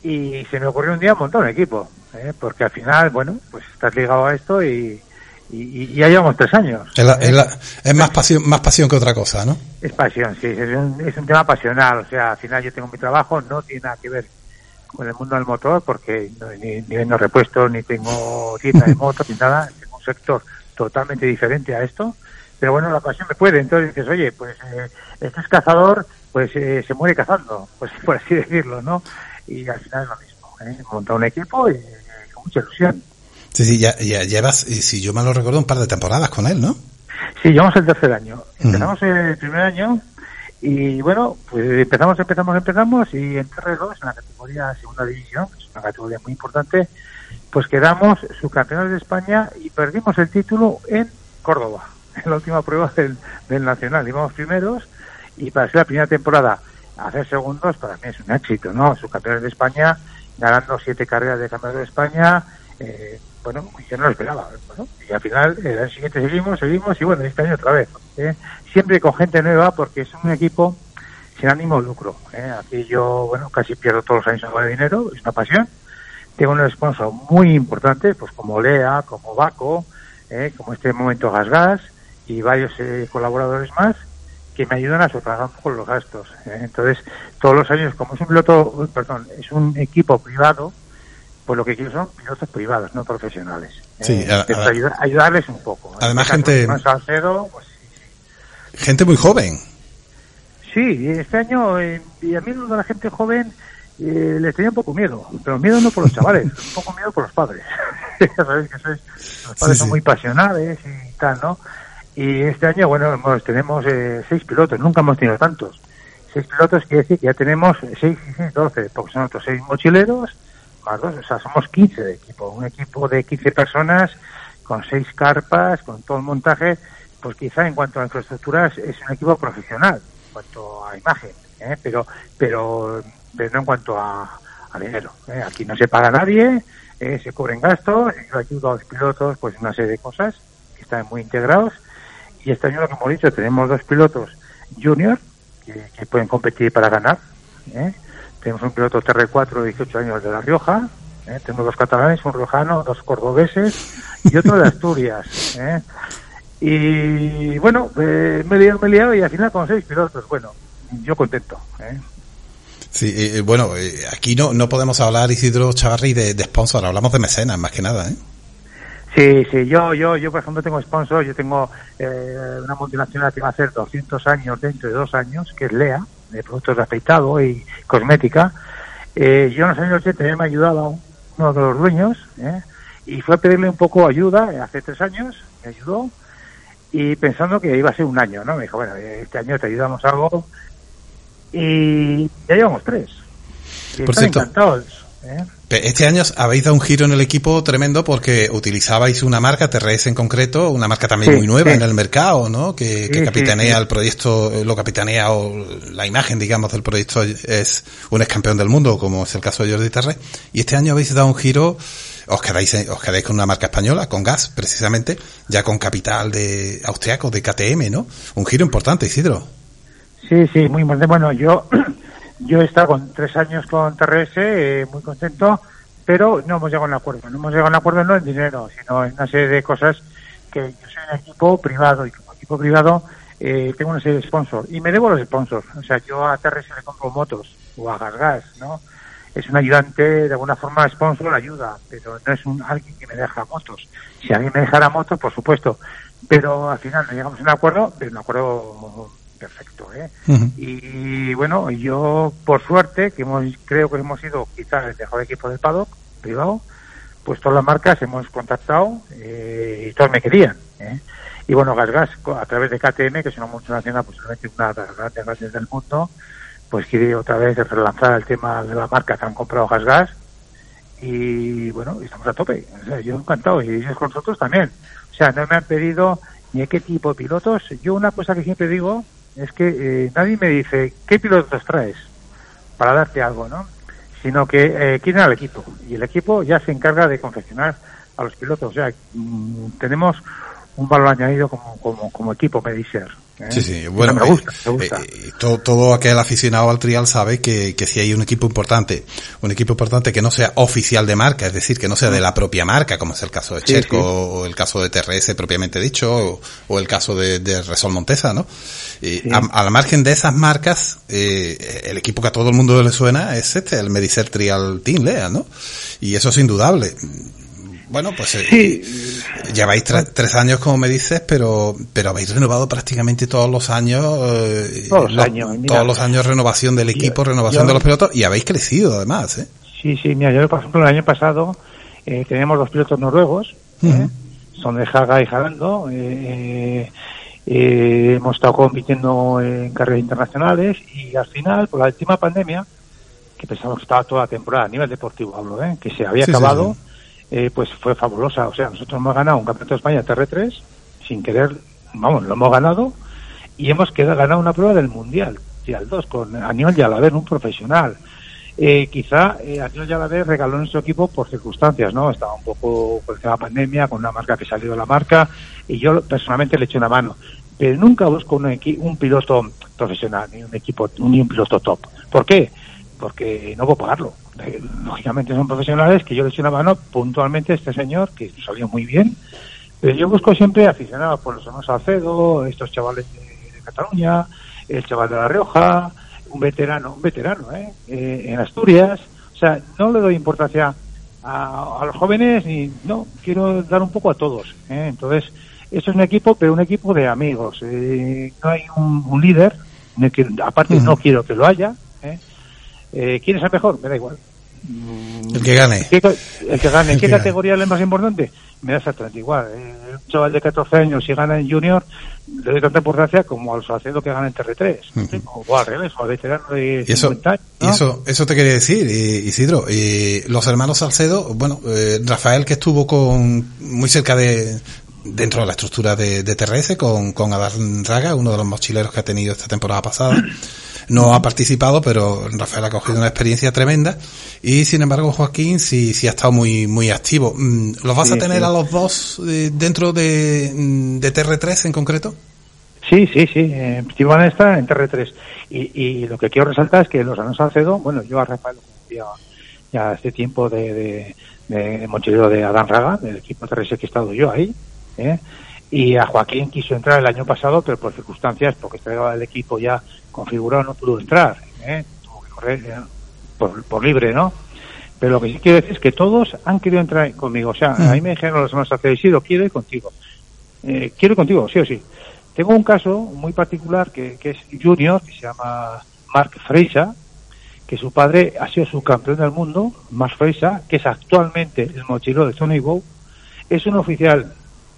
y se me ocurrió un día montar un equipo, ¿eh? porque al final, bueno, pues estás ligado a esto y, y, y ya llevamos tres años. Es, la- es la- es más pasión, más pasión que otra cosa, ¿no? Es pasión, sí, es un, es un tema pasional. O sea, al final yo tengo mi trabajo, no tiene nada que ver con el mundo del motor, porque no- ni, ni vendo repuestos, ni tengo tienda de motos, ni nada. Tengo un sector totalmente diferente a esto. Pero bueno, la pasión me puede. Entonces dices, oye, pues eh, este es cazador, pues eh, se muere cazando, pues por así decirlo, ¿no? Y al final es lo mismo. ¿eh? Montar un equipo y eh, mucha ilusión. Sí, sí, ya, ya llevas, si yo me lo recuerdo, un par de temporadas con él, ¿no? Sí, llevamos el tercer año. Empezamos el primer año y bueno, pues empezamos, empezamos, empezamos y en TR2, en la categoría segunda división, que es una categoría muy importante, pues quedamos subcampeones de España y perdimos el título en Córdoba, en la última prueba del, del Nacional. Íbamos primeros y para ser la primera temporada hacer segundos para mí es un éxito, ¿no? Subcampeones de España, ganando siete carreras de campeonato de España, eh, bueno, yo no lo esperaba. Bueno, y al final, el año siguiente seguimos, seguimos, y bueno, este año otra vez. ¿eh? Siempre con gente nueva, porque es un equipo sin ánimo de lucro. ¿eh? Aquí yo, bueno, casi pierdo todos los años de dinero, es una pasión. Tengo un sponsor muy importante, pues como Lea, como Baco, ¿eh? como este momento Gas Gas, y varios eh, colaboradores más que me ayudan a sufragar un poco los gastos. ¿eh? Entonces, todos los años, como es un piloto, perdón, es un equipo privado, pues lo que quiero son pilotos privados, no profesionales. Sí, Eh, a- intento a- ayudar- ayudarles un poco. En Además, este gente- Salcedo, pues, Gente muy joven. sí, este año, eh, y a mí de la gente joven eh, les tenía un poco miedo, pero miedo no por los chavales, un poco miedo por los padres. Ya sabéis que sois- los padres Sí, son sí. muy pasionales y tal, ¿no? Y este año, bueno, hemos- tenemos eh, seis pilotos, nunca hemos tenido tantos. Seis pilotos quiere decir que ya tenemos seis doce, porque son otros seis mochileros, más dos, o sea, somos 15 de equipo. Un equipo de 15 personas con seis carpas, con todo el montaje, pues quizá en cuanto a infraestructuras es un equipo profesional, en cuanto a imagen, ¿eh? pero, pero, pero no en cuanto a, a dinero. ¿eh? Aquí no se paga nadie, eh, se cubren gastos, yo ayudo a los pilotos, pues una serie de cosas que están muy integrados. Y este año lo que dicho, tenemos dos pilotos junior que, pueden competir para ganar. ¿eh? Tenemos un piloto TR4 de 18 años de La Rioja, ¿eh? tenemos dos catalanes, un riojano, dos cordobeses y otro de Asturias. ¿eh? Y bueno, eh, me he liado, y al final con seis pilotos, bueno, yo contento. ¿eh? Sí, eh, bueno, eh, aquí no, no podemos hablar, Isidro Chavarri, de, de sponsor, hablamos de mecenas, más que nada, ¿eh? Sí, sí, yo, yo, yo por ejemplo tengo sponsor, yo tengo eh, una multinacional que va a hacer 200 años dentro de dos años, que es Lea, de productos de afeitado y cosmética. Eh, yo en los años 80 ya me ayudaba uno de los dueños, ¿eh? y fue a pedirle un poco ayuda eh, hace tres años, me ayudó, y pensando que iba a ser un año, ¿no? Me dijo, bueno, eh, este año te ayudamos algo, y ya llevamos tres. Y Por están cierto, encantados. Este año habéis dado un giro en el equipo tremendo porque utilizabais una marca, TRS en concreto, una marca también Sí, muy nueva sí. en el mercado, ¿no? Que, que capitanea el proyecto, eh, lo capitanea o la imagen, digamos, del proyecto es un ex campeón del mundo, como es el caso de Jordi Terre. Y este año habéis dado un giro, os quedáis, os quedáis con una marca española, con gas, precisamente, ya con capital de austriaco, de KTM, ¿no? Un giro importante, Isidro. Sí, sí, muy importante. Bueno, yo, yo he estado con tres años con TRS, eh, muy contento, pero no hemos llegado a un acuerdo. No hemos llegado a un acuerdo no en dinero, sino en una serie de cosas que yo soy un equipo privado y como equipo privado eh, tengo una serie de sponsors y me debo los sponsors. O sea, yo a TRS le compro motos o a Gasgas, ¿no? Es un ayudante, de alguna forma sponsor ayuda, pero no es un alguien que me deja motos. Si alguien me dejara motos, por supuesto, pero al final no llegamos a un acuerdo, pero un acuerdo perfecto, ¿eh? Y bueno, yo por suerte, que hemos, creo que hemos sido quizás el mejor equipo del paddock privado, pues todas las marcas hemos contactado eh, y todas me querían. ¿eh? Y bueno, GasGas, a través de KTM, que es una multinacional, posiblemente una de las grandes grandes del mundo, pues quiere otra vez relanzar el tema de la marca que han comprado GasGas y bueno, estamos a tope. O sea, yo encantado y ellos con nosotros también. O sea, no me han pedido ni qué tipo de pilotos. Yo una cosa que siempre digo es que eh, nadie me dice qué pilotos traes para darte algo, ¿no? Sino que eh, quieren al equipo y el equipo ya se encarga de confeccionar a los pilotos. O sea, mm, tenemos un valor añadido como, como, como equipo Medicer. ¿Eh? Sí, sí, bueno, me gusta, eh, me gusta. eh, todo, todo aquel aficionado al trial sabe que, que si hay un equipo importante, un equipo importante que no sea oficial de marca, es decir, que no sea de la propia marca, como es el caso de Sí, Cherco sí. o el caso de TRS propiamente dicho, o, o el caso de, de Resol Montesa, ¿no? Y a, a la margen de esas marcas, el equipo que a todo el mundo le suena es este, el Medicer Trial Team Lea, ¿no? Y eso es indudable. Bueno, pues eh, lleváis tre- tres años, como me dices, pero pero habéis renovado prácticamente todos los años. eh, Todos los años, mira. todos los años renovación del equipo, Yo- renovación yo- de los pilotos y habéis crecido además, ¿eh? Sí, sí, mira, yo por ejemplo el año pasado eh, teníamos dos pilotos noruegos, ¿eh? son de Haga y Jalando, eh, hemos estado compitiendo en carreras internacionales y al final, por la última pandemia, que pensábamos que estaba toda la temporada a nivel deportivo, hablo, ¿eh? que se había sí, acabado, sí. Eh, pues fue fabulosa. O sea, nosotros hemos ganado un campeonato de España TR3 sin querer, vamos, lo hemos ganado y hemos quedado ganado una prueba del Mundial, al 2, con Aníbal Yalaber, un profesional. Eh, quizá eh, Antonio Yalavé regaló nuestro equipo por circunstancias, ¿no? Estaba un poco con la pandemia, con una marca que salió de la marca, y yo personalmente le eché una mano. Pero nunca busco un, un piloto profesional, ni un equipo, ni un piloto top. ¿Por qué? Porque no puedo pagarlo. Eh, Lógicamente son profesionales que yo le eché una mano puntualmente a este señor, que salió muy bien. Pero yo busco siempre aficionados por los hermanos Salcedo, estos chavales de, de Cataluña, el chaval de La Rioja, un veterano, un veterano, ¿eh? Eh, en Asturias. O sea, no le doy importancia a, a los jóvenes ni, no, quiero dar un poco a todos. ¿eh? Entonces, eso es un equipo, pero un equipo de amigos. Eh, no hay un, un líder, quiero- aparte no quiero que lo haya. ¿eh? Eh, ¿Quién es el mejor? Me da igual. El que gane. ¿Qué el que gane. El ¿Qué que gane. categoría es la más importante? Me da exactamente igual. Eh, un chaval de 14 años, si gana en Junior, le doy tanta importancia como al Salcedo que gana en TR3. O al revés, o al veterano de Y eso, 50 años. y eso, eso te quería decir, Isidro. eh, los hermanos Salcedo, bueno, eh, Rafael que estuvo con muy cerca de dentro de la estructura de, de TRS con, con Adán Raga, uno de los mochileros que ha tenido esta temporada pasada. No ha participado, pero Rafael ha cogido una experiencia tremenda. Y sin embargo, Joaquín sí, sí ha estado muy, muy activo. Mm, ¿Los vas Sí, a tener sí. a los dos eh, dentro de, mm, de TR3 en concreto? Sí, sí, sí. Van está en TR3. Y, y lo que quiero resaltar es que los hermanos Salcedo, bueno, yo a Rafael lo conocía ya hace tiempo de, de, de mochilero de Adán Raga, del equipo TRS que he estado yo ahí. ¿eh? Y a Joaquín quiso entrar el año pasado, pero por circunstancias, porque estaba el equipo ya configurado, no pudo entrar. ¿eh? Tuvo que correr eh, por, por libre, ¿no? Pero lo que sí quiero decir es que todos han querido entrar conmigo. O sea, a mí me dijeron los hermanos Isidro, quiero ir contigo. Eh, quiero ir contigo, sí o sí. Tengo un caso muy particular que, que es Junior, que se llama Mark Freisa, que su padre ha sido subcampeón del mundo, Mark Freisa, que es actualmente el mochilero de Tony Bow, es un oficial,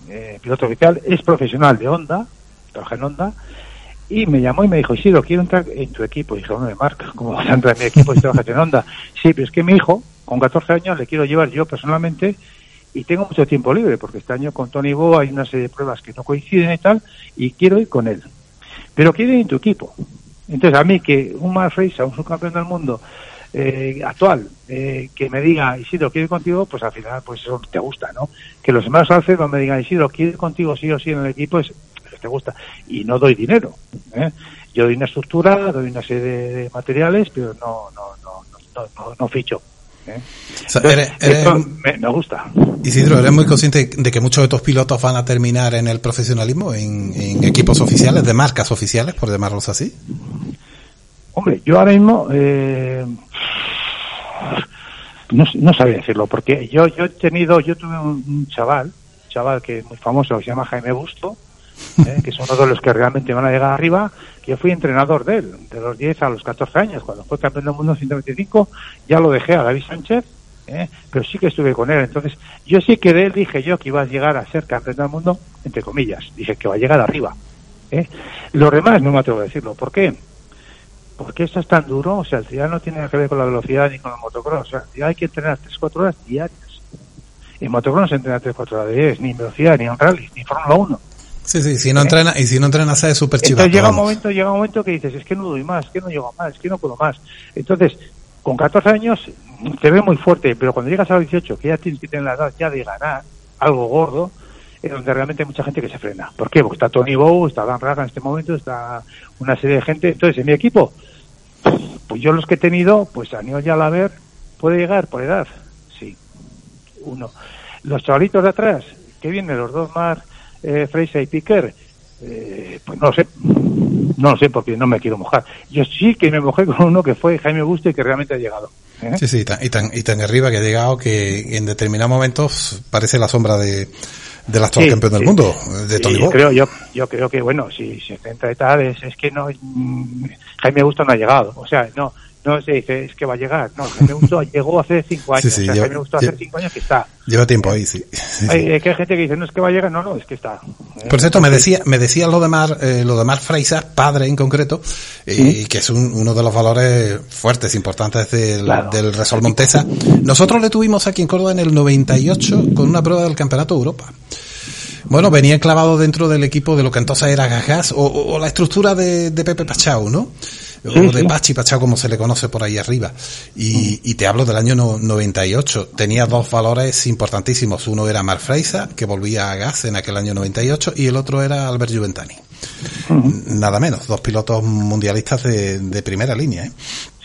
eh, piloto oficial, es profesional de Honda, trabaja en Honda, y me llamó y me dijo, Isidro, quiero entrar en tu equipo. Y dije, hombre, Mark, ¿cómo vas a en mi equipo si trabajas en Honda? Sí, pero es que mi hijo, con 14 años, le quiero llevar yo personalmente y tengo mucho tiempo libre, porque este año con Tony Bo hay una serie de pruebas que no coinciden y tal, y quiero ir con él. Pero quiero ir en tu equipo. Entonces, a mí que un Mark Freisa, un subcampeón del mundo eh, actual, eh, que me diga, Isidro, quiero ir contigo, pues al final, pues eso te gusta, ¿no? Que los demás Salcedo me digan, Isidro, quiero ir contigo sí o sí en el equipo, es, te gusta. Y no doy dinero, ¿eh? Yo doy una estructura, doy una serie de, materiales, pero no, no, no, no, no, no ficho. ¿eh? O sea, eres- eres- esto me, me gusta. Isidro, ¿eres muy consciente de que muchos de tus pilotos van a terminar en el profesionalismo, en, en equipos oficiales, de marcas oficiales, por llamarlos así? Hombre, yo ahora mismo eh, no, no sabía decirlo, porque yo yo he tenido, yo tuve un, un chaval, un chaval que es muy famoso, que se llama Jaime Busto, eh, que es uno de los que realmente van a llegar arriba, yo fui entrenador de él, de los 10 a los 14 años, cuando fue campeón del mundo en 125, ya lo dejé a David Sánchez, eh, pero sí que estuve con él, entonces yo sí que de él dije yo que iba a llegar a ser campeón del mundo, entre comillas, dije que va a llegar arriba. ¿eh? Los demás no me atrevo a decirlo, ¿por qué? porque esto es tan duro, o sea, el trial no tiene que ver con la velocidad ni con el motocross, o sea, el hay que entrenar 3-4 horas diarias. En motocross no se entrena 3-4 horas diarias, ni en velocidad, ni en rally, ni en Fórmula 1. Sí, sí, si no entrena, y si no entrenas es súper chivato, Entonces llega un momento, llega un momento que dices, es que no doy más, es que no llego más, es que no puedo más. Entonces, con 14 años te ve muy fuerte, pero cuando llegas a los 18, que ya tienes que tener la edad ya de ganar algo gordo, es donde realmente hay mucha gente que se frena. ¿Por qué? Porque está Tony Bow, está Dan Raga en este momento, está una serie de gente. Entonces, en mi equipo, pues yo los que he tenido, pues a Neo Yalaver puede llegar por edad, sí, uno. Los chavalitos de atrás, que vienen los dos más, eh, Freisa y Piquer, eh, pues no lo sé, no lo sé porque no me quiero mojar. Yo sí que me mojé con uno que fue Jaime Busto y que realmente ha llegado. ¿eh? Sí, sí, y tan, y tan, y tan arriba que ha llegado que en determinados momentos parece la sombra de, del actual Sí, campeón del sí. mundo, de Tony yo creo, yo, yo creo que, bueno, si se centra y tal, es, es que no, mm, Jaime Busto no ha llegado. O sea, no, no se dice, es que va a llegar. No, Jaime Busto llegó hace cinco años. Sí, sí, o sea, lleva- Jaime Busto hace lleva- cinco años que está. Lleva tiempo ahí, sí. Hay, que hay gente que dice, no es que va a llegar, no, no, es que está. Por cierto, me decía, me decía lo de Mar, eh, lo de Mar padre en concreto, y que es un- uno de los valores fuertes, importantes del, Claro. del Resol Montesa. Nosotros le tuvimos aquí en Córdoba en el 98 con una prueba del Campeonato de Europa. Bueno, venía enclavado dentro del equipo de lo que entonces era o- o la estructura de, de Pepe Pachau, ¿no? O de Pachi Pachao como se le conoce por ahí arriba. Y, y te hablo del año no- 98. Tenía dos valores importantísimos. Uno era Mark Fraser, que volvía a gas en aquel año 98, y el otro era Albert Juventani. Nada menos, dos pilotos mundialistas de, de primera línea. ¿eh?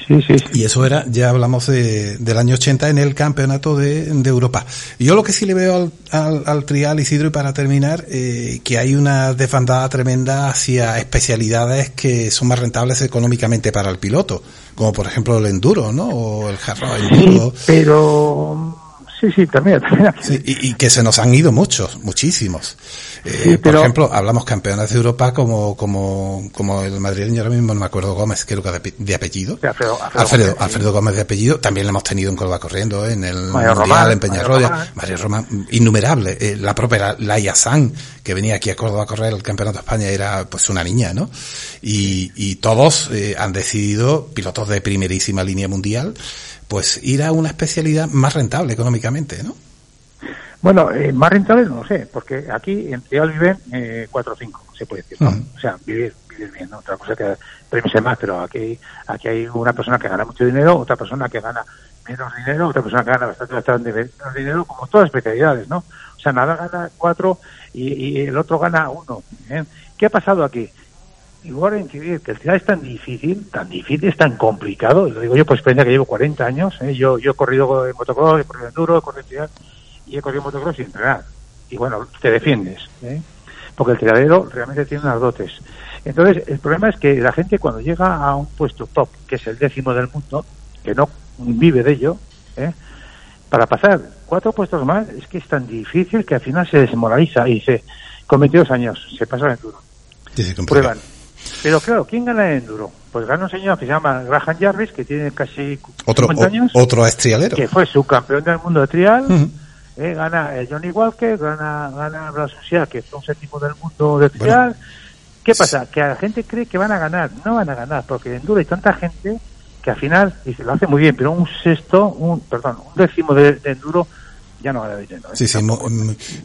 Sí, sí, Y eso era, ya hablamos de, del año 80 en el campeonato de, de Europa. Yo lo que sí le veo al, al, al trial Isidro y para terminar, eh, que hay una desbandada tremenda hacia especialidades que son más rentables económicamente para el piloto, como por ejemplo el enduro, ¿no? O el hard rock enduro. Pero sí, sí, también, también. Sí, y, y que se nos han ido muchos, muchísimos. Eh, Sí, Por ejemplo, hablamos campeones de Europa como, como, como el madrileño ahora mismo, no me acuerdo Gómez, creo que de, de apellido. Sí, Alfredo, Alfredo Alfredo, Gómez, sí. Alfredo Gómez de apellido, también lo hemos tenido en Córdoba corriendo, ¿eh? en el Mario Mundial, Román, en Peñarroya, Mario Román. Mario Román, innumerable. Eh, la propia Laia San, que venía aquí a Córdoba a correr el Campeonato de España, era pues una niña, ¿no? Y, y todos eh, han decidido, pilotos de primerísima línea mundial, pues ir a una especialidad más rentable económicamente, ¿no? Bueno, eh, más rentable no lo sé, porque aquí en Trial viven eh, cuatro o cinco, se puede decir, ¿no? O sea, vivir, vivir bien, ¿no? Otra cosa que premios más, pero aquí, aquí hay una persona que gana mucho dinero, otra persona que gana menos dinero, otra persona que gana bastante, bastante menos dinero, como todas las especialidades, ¿no? O sea, nada gana cuatro y, y el otro gana uno. ¿eh? ¿Qué ha pasado aquí? Igual en que, que el trial es tan difícil, tan difícil, es tan complicado, y lo digo yo por experiencia que llevo 40 años, ¿eh? yo, yo he corrido en motocross, he corrido en enduro, he corrido en trial, y he corrido motocross sin entrenar. Y bueno, te defiendes, ¿eh? porque el tiradero realmente tiene unas dotes. Entonces, el problema es que la gente cuando llega a un puesto top, que es el décimo del mundo, que no vive de ello, ¿eh? para pasar cuatro puestos más, es que es tan difícil que al final se desmoraliza y se, con 22 años, se pasa al enduro. Prueban. Pero claro, ¿quién gana el enduro? Pues gana un señor que se llama Graham Jarvis, que tiene casi Otro, 50 años o- otro estrialero. que fue subcampeón del mundo de trial, eh, gana eh, Johnny Walker, gana, gana Blas Usia, que fue un séptimo del mundo de trial. ¿Qué pasa? Que la gente cree que van a ganar, no van a ganar, porque en enduro hay tanta gente que al final dice, lo hace muy bien, pero un sexto, un, perdón, un décimo de, de enduro ya no vale dinero. ¿eh? Sí, sí,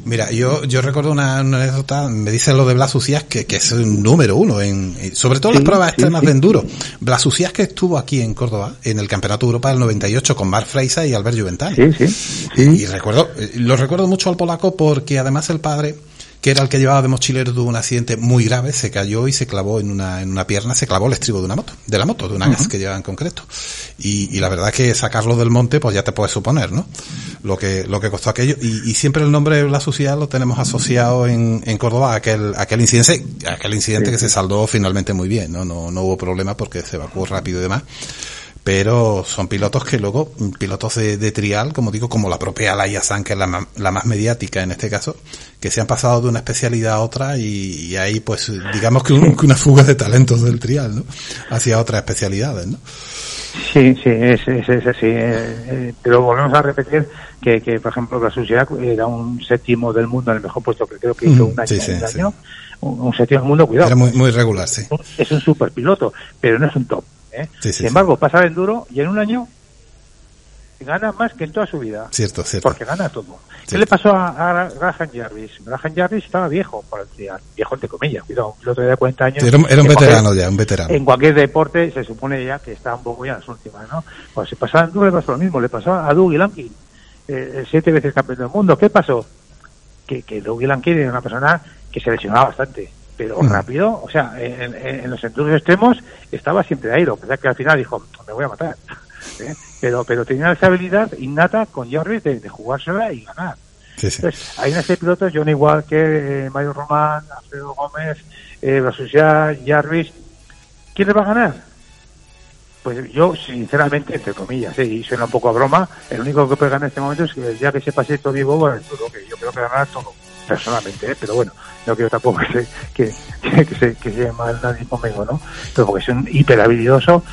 mira, yo, yo recuerdo una, una anécdota, me dicen lo de Blas Ucías, que, que es un número uno, en, en- sobre todo en Sí, las pruebas sí, extremas sí. de enduro. Blas Ucías que estuvo aquí en Córdoba, en el Campeonato Europa del 98 con Mark Freisa y Albert Juventani. Sí, sí, Y, y recuerdo, eh, lo recuerdo mucho al polaco porque además el padre, que era el que llevaba de mochilero, tuvo un accidente muy grave, se cayó y se clavó en una, en una pierna, se clavó el estribo de una moto, de la moto, de una gas que llevaba en concreto. Y, y la verdad que sacarlo del monte, pues ya te puedes suponer, ¿no? Lo que, lo que costó aquello. Y, y siempre el nombre de Blas Social lo tenemos asociado en, en Córdoba a aquel, a aquel incidente, a aquel incidente que se saldó finalmente muy bien, ¿no? No, no hubo problema porque se evacuó rápido y demás pero son pilotos que luego, mm, pilotos de, de trial, como digo, como la propia Laia San, que es la, la más mediática en este caso, que se han pasado de una especialidad a otra y, y hay pues digamos que, un- que una fuga de talentos del trial, ¿no? Hacia otras especialidades, ¿no? Sí, sí, es, es, es así. eh, eh, pero volvemos a repetir que, que por ejemplo, la Sociedad era un séptimo del mundo en el mejor puesto que creo que hizo Ujú, un año. sí, sí, un, sí. un, un séptimo del mundo, cuidado. Era muy, muy regular, sí. Es un superpiloto, pero no es un top. ¿Eh? Sí, sí, Sin embargo, pasa el enduro y en un año gana más que en toda su vida. Cierto, cierto. Porque gana todo. ¿Qué le pasó a, a Graham Jarvis? Graham Jarvis estaba viejo, para el viejo entre comillas, cuidado, un piloto de 40 años. Era, un- era veterano ya, un veterano. en cualquier deporte se supone ya que está un poco ya en las últimas, ¿no? Pues si pasaba en Enduro le pasó lo mismo, le pasó a Doug Lankin, eh, siete veces campeón del mundo. ¿Qué pasó? Que, que Doug Lankin era una persona que se lesionaba bastante, pero rápido, o sea, en, los enduros extremos estaba siempre ahí, lo que pasa es que al final dijo, me voy a matar. ¿eh? Pero, pero tenía esa habilidad innata con Jarvis de, de jugársela y ganar. Sí, sí. Entonces, hay una serie de pilotos, Johnny Walker, eh, Mario Román, Alfredo Gómez, eh, Basusia, Jarvis. ¿Quién le va a ganar? Pues yo, sinceramente, entre comillas, eh, y suena un poco a broma, el único que puede ganar en este momento es que el día que se pase Tony Bobo que yo creo que ganará todo, personalmente, eh, pero bueno, no quiero tampoco que se, que, se, que se mal nadie conmigo, ¿no? Pero porque es un hiper habilidoso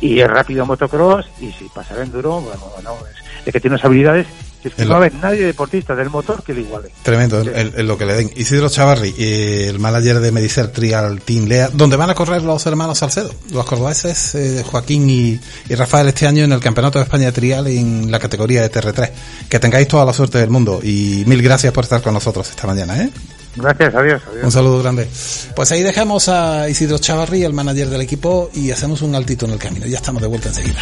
y es rápido en motocross y si pasará en duro, bueno, bueno, es, es que tiene unas habilidades es que El- no va a haber nadie deportista del motor que le iguale. Tremendo, el- el- el lo que le den. Isidro Chavarri, eh, el manager de Medicer Trial Team Lea, donde van a correr los hermanos Salcedo, los cordobeses, eh, Joaquín y, y Rafael este año en el Campeonato de España de Trial en la categoría de TR3. Que tengáis toda la suerte del mundo y mil gracias por estar con nosotros esta mañana, ¿eh? Gracias, adiós, adiós. Un saludo grande. Pues ahí dejamos a Isidro Chavarri, el manager del equipo, y hacemos un altito en el camino. Ya estamos de vuelta enseguida.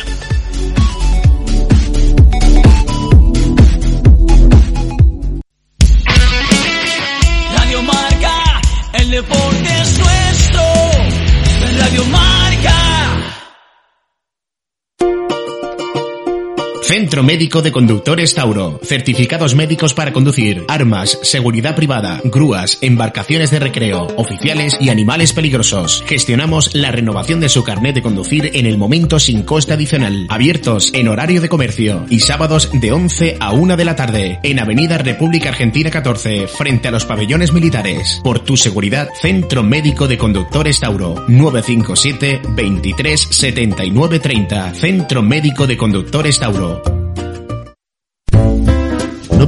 Radio Marca. Centro Médico de Conductores Tauro. Certificados médicos para conducir, armas, seguridad privada, grúas, embarcaciones de recreo, oficiales y animales peligrosos. Gestionamos la renovación de su carnet de conducir en el momento sin coste adicional. Abiertos en horario de comercio y sábados de 11 a 1 de la tarde. En Avenida República Argentina 14, frente a los pabellones militares. Por tu seguridad, Centro Médico de Conductores Tauro. 957 23 79 30. Centro Médico de Conductores Tauro.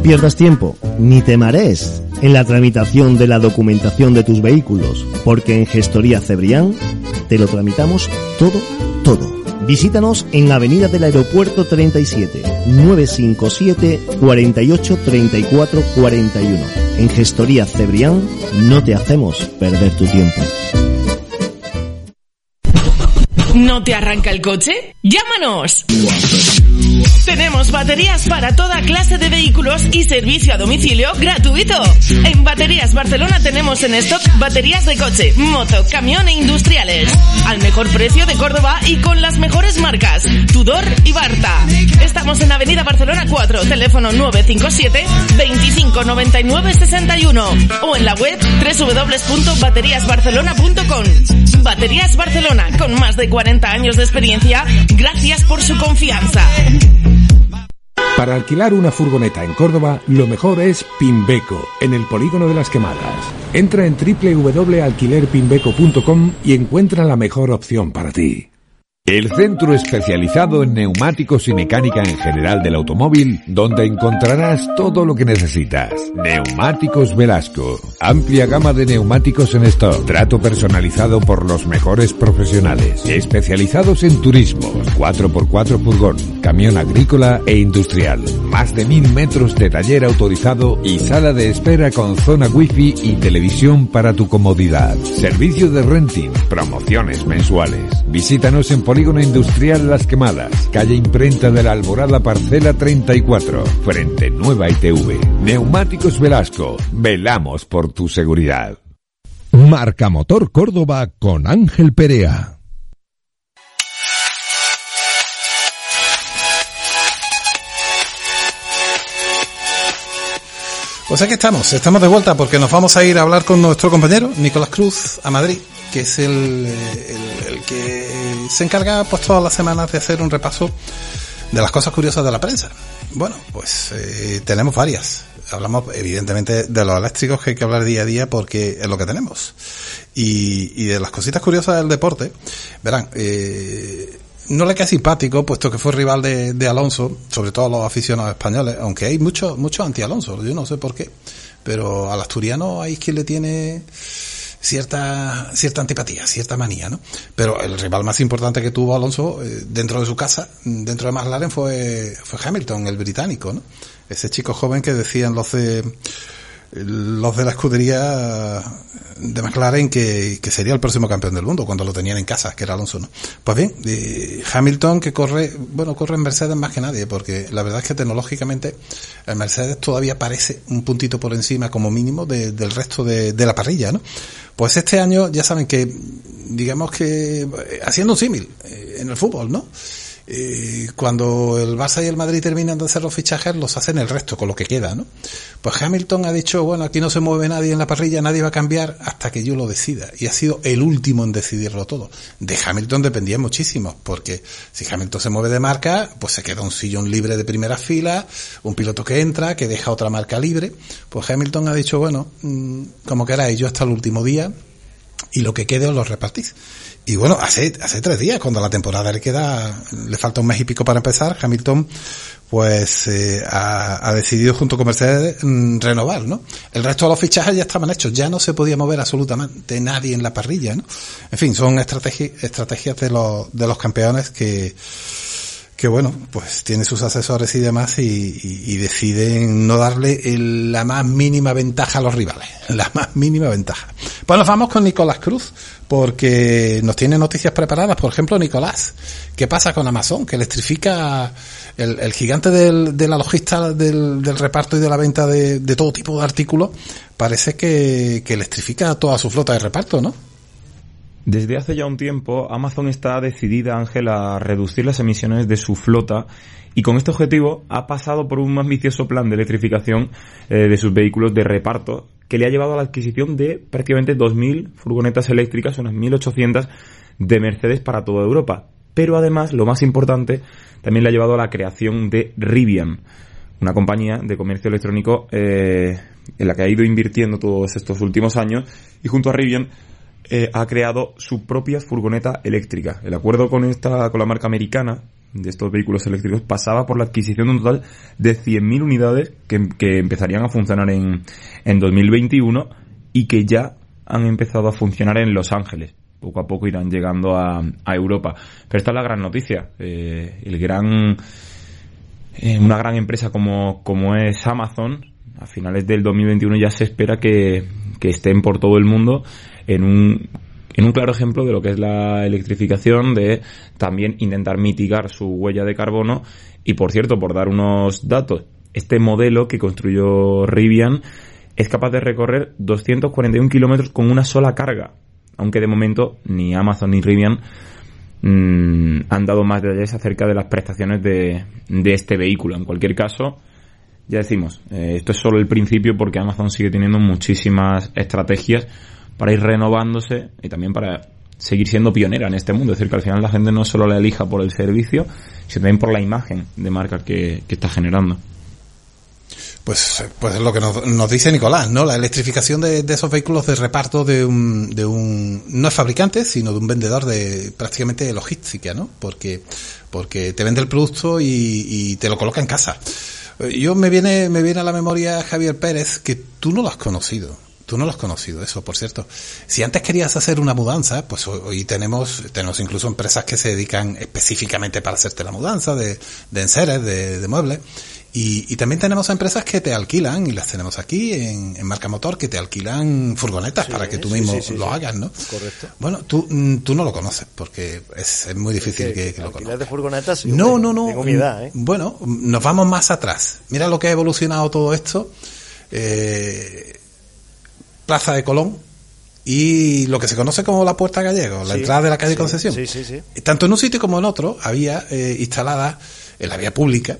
Pierdas tiempo, ni te marees en la tramitación de la documentación de tus vehículos, porque en Gestoría Cebrián te lo tramitamos todo, todo. Visítanos en Avenida del Aeropuerto 37, 957 48 34 41. En Gestoría Cebrián no te hacemos perder tu tiempo. ¿No te arranca el coche? ¡Llámanos! Tenemos baterías para toda clase de vehículos y servicio a domicilio gratuito. En Baterías Barcelona tenemos en stock baterías de coche, moto, camión e industriales. Al mejor precio de Córdoba y con las mejores marcas, Tudor y Barta. Estamos en Avenida Barcelona 4, teléfono 957 25 99 61 o en la web www.bateriasbarcelona.com. Baterías Barcelona, con más de 40 años de experiencia, gracias por su confianza. Para alquilar una furgoneta en Córdoba, lo mejor es Pimbeco, en el polígono de las quemadas. Entra en www.alquilerpimbeco.com y encuentra la mejor opción para ti. El centro especializado en neumáticos y mecánica en general del automóvil, donde encontrarás todo lo que necesitas. Neumáticos Velasco. Amplia gama de neumáticos en stock. Trato personalizado por los mejores profesionales. Especializados en turismos. 4x4 furgón. Camión agrícola e industrial. Más de mil metros de taller autorizado y sala de espera con zona wifi y televisión para tu comodidad. Servicio de renting. Promociones mensuales. Visítanos en Polígono Industrial Las Quemadas, calle Imprenta de la Alborada Parcela 34, frente Nueva ITV. Neumáticos Velasco, velamos por tu seguridad. Marca Motor Córdoba con Ángel Perea. Pues aquí estamos, estamos de vuelta porque nos vamos a ir a hablar con nuestro compañero Nicolás Cruz a Madrid, que es el, el, el que se encarga pues todas las semanas de hacer un repaso de las cosas curiosas de la prensa. Bueno, pues eh, tenemos varias. Hablamos evidentemente de los eléctricos que hay que hablar día a día porque es lo que tenemos. Y, y de las cositas curiosas del deporte, verán, eh, no le queda simpático, puesto que fue rival de, de, Alonso, sobre todo a los aficionados españoles, aunque hay muchos mucho anti-Alonso, yo no sé por qué, pero al asturiano hay quien le tiene cierta cierta antipatía, cierta manía, ¿no? Pero el rival más importante que tuvo Alonso eh, dentro de su casa, dentro de McLaren, fue, fue Hamilton, el británico, ¿no? Ese chico joven que decían los de los de la escudería de McLaren que, que, sería el próximo campeón del mundo cuando lo tenían en casa, que era Alonso, ¿no? Pues bien, eh, Hamilton que corre, bueno, corre en Mercedes más que nadie, porque la verdad es que tecnológicamente el Mercedes todavía parece un puntito por encima como mínimo de, del resto de, de, la parrilla, ¿no? Pues este año ya saben que, digamos que, haciendo un símil eh, en el fútbol, ¿no? Eh, cuando el Barça y el Madrid terminan de hacer los fichajes, los hacen el resto, con lo que queda, ¿no? Pues Hamilton ha dicho, bueno, aquí no se mueve nadie en la parrilla, nadie va a cambiar hasta que yo lo decida. Y ha sido el último en decidirlo todo. De Hamilton dependía muchísimo, porque si Hamilton se mueve de marca, pues se queda un sillón libre de primera fila, un piloto que entra, que deja otra marca libre. Pues Hamilton ha dicho, bueno, mmm, como queráis, yo hasta el último día, y lo que quede os lo repartís. Y bueno, hace, hace tres días, cuando la temporada le queda, le falta un mes y pico para empezar, Hamilton pues eh, ha, ha, decidido junto con Mercedes mmm, renovar, ¿no? El resto de los fichajes ya estaban hechos, ya no se podía mover absolutamente nadie en la parrilla, ¿no? En fin, son estrategias, estrategias de los, de los campeones que, que bueno, pues tiene sus asesores y demás y, y- deciden no darle el- la más mínima ventaja a los rivales, la más mínima ventaja. Pues nos vamos con Nicolás Cruz, porque nos tiene noticias preparadas, por ejemplo, Nicolás, ¿qué pasa con Amazon? Que electrifica el, el gigante de la logista del, reparto y de la venta de, todo tipo de artículos, parece que electrifica toda su flota de reparto, ¿no? Desde hace ya un tiempo, Amazon está decidida, Ángel, a reducir las emisiones de su flota y con este objetivo ha pasado por un ambicioso plan de electrificación eh, de sus vehículos de reparto que le ha llevado a la adquisición de prácticamente 2.000 furgonetas eléctricas, unas 1.800 de Mercedes para toda Europa. Pero además, lo más importante, también le ha llevado a la creación de Rivian, una compañía de comercio electrónico eh, en la que ha ido invirtiendo todos estos últimos años y junto a Rivian eh, ha creado su propia furgoneta eléctrica. El acuerdo con esta con la marca americana de estos vehículos eléctricos pasaba por la adquisición de un total de 100.000 unidades que, que empezarían a funcionar en, en 2021 y que ya han empezado a funcionar en Los Ángeles. Poco a poco irán llegando a, a Europa. Pero esta es la gran noticia. Eh, el gran eh, una gran empresa como, como es Amazon, a finales del 2021 ya se espera que, que estén por todo el mundo en un, en un claro ejemplo de lo que es la electrificación, de también intentar mitigar su huella de carbono. Y por cierto, por dar unos datos, este modelo que construyó Rivian es capaz de recorrer 241 kilómetros con una sola carga. Aunque de momento ni Amazon ni Rivian mm, han dado más detalles acerca de las prestaciones de, de este vehículo. En cualquier caso, ya decimos, eh, esto es solo el principio porque Amazon sigue teniendo muchísimas estrategias para ir renovándose y también para seguir siendo pionera en este mundo. Es decir, que al final la gente no solo la elija por el servicio, sino también por la imagen de marca que, que está generando. Pues, pues es lo que nos, nos dice Nicolás, ¿no? La electrificación de, esos vehículos de reparto de un, de un, no es fabricante, sino de un vendedor de prácticamente logística, ¿no? Porque, porque te vende el producto y, y te lo coloca en casa. Eh, Yo me viene, me viene a la memoria Javier Pérez, que tú no lo has conocido. Tú no lo has conocido, eso, por cierto. Si antes querías hacer una mudanza, pues hoy tenemos, tenemos incluso empresas que se dedican específicamente para hacerte la mudanza de, de enseres, de, de muebles. Y, y también tenemos empresas que te alquilan, y las tenemos aquí en, en Marca Motor, que te alquilan furgonetas para que tú mismo sí, sí, lo hagas, ¿no? Correcto. Bueno, tú, mm, tú no lo conoces, porque es, es muy difícil que, que lo Alquiler de furgonetas, no, no, no. Tengo mi edad, ¿eh? Bueno, nos vamos más atrás. Mira lo que ha evolucionado todo esto. Eh, Plaza de Colón y lo que se conoce como la Puerta Gallego, la Sí, entrada de la calle sí, Concesión. Sí, sí, sí. Tanto en un sitio como en otro había eh, instaladas en la vía pública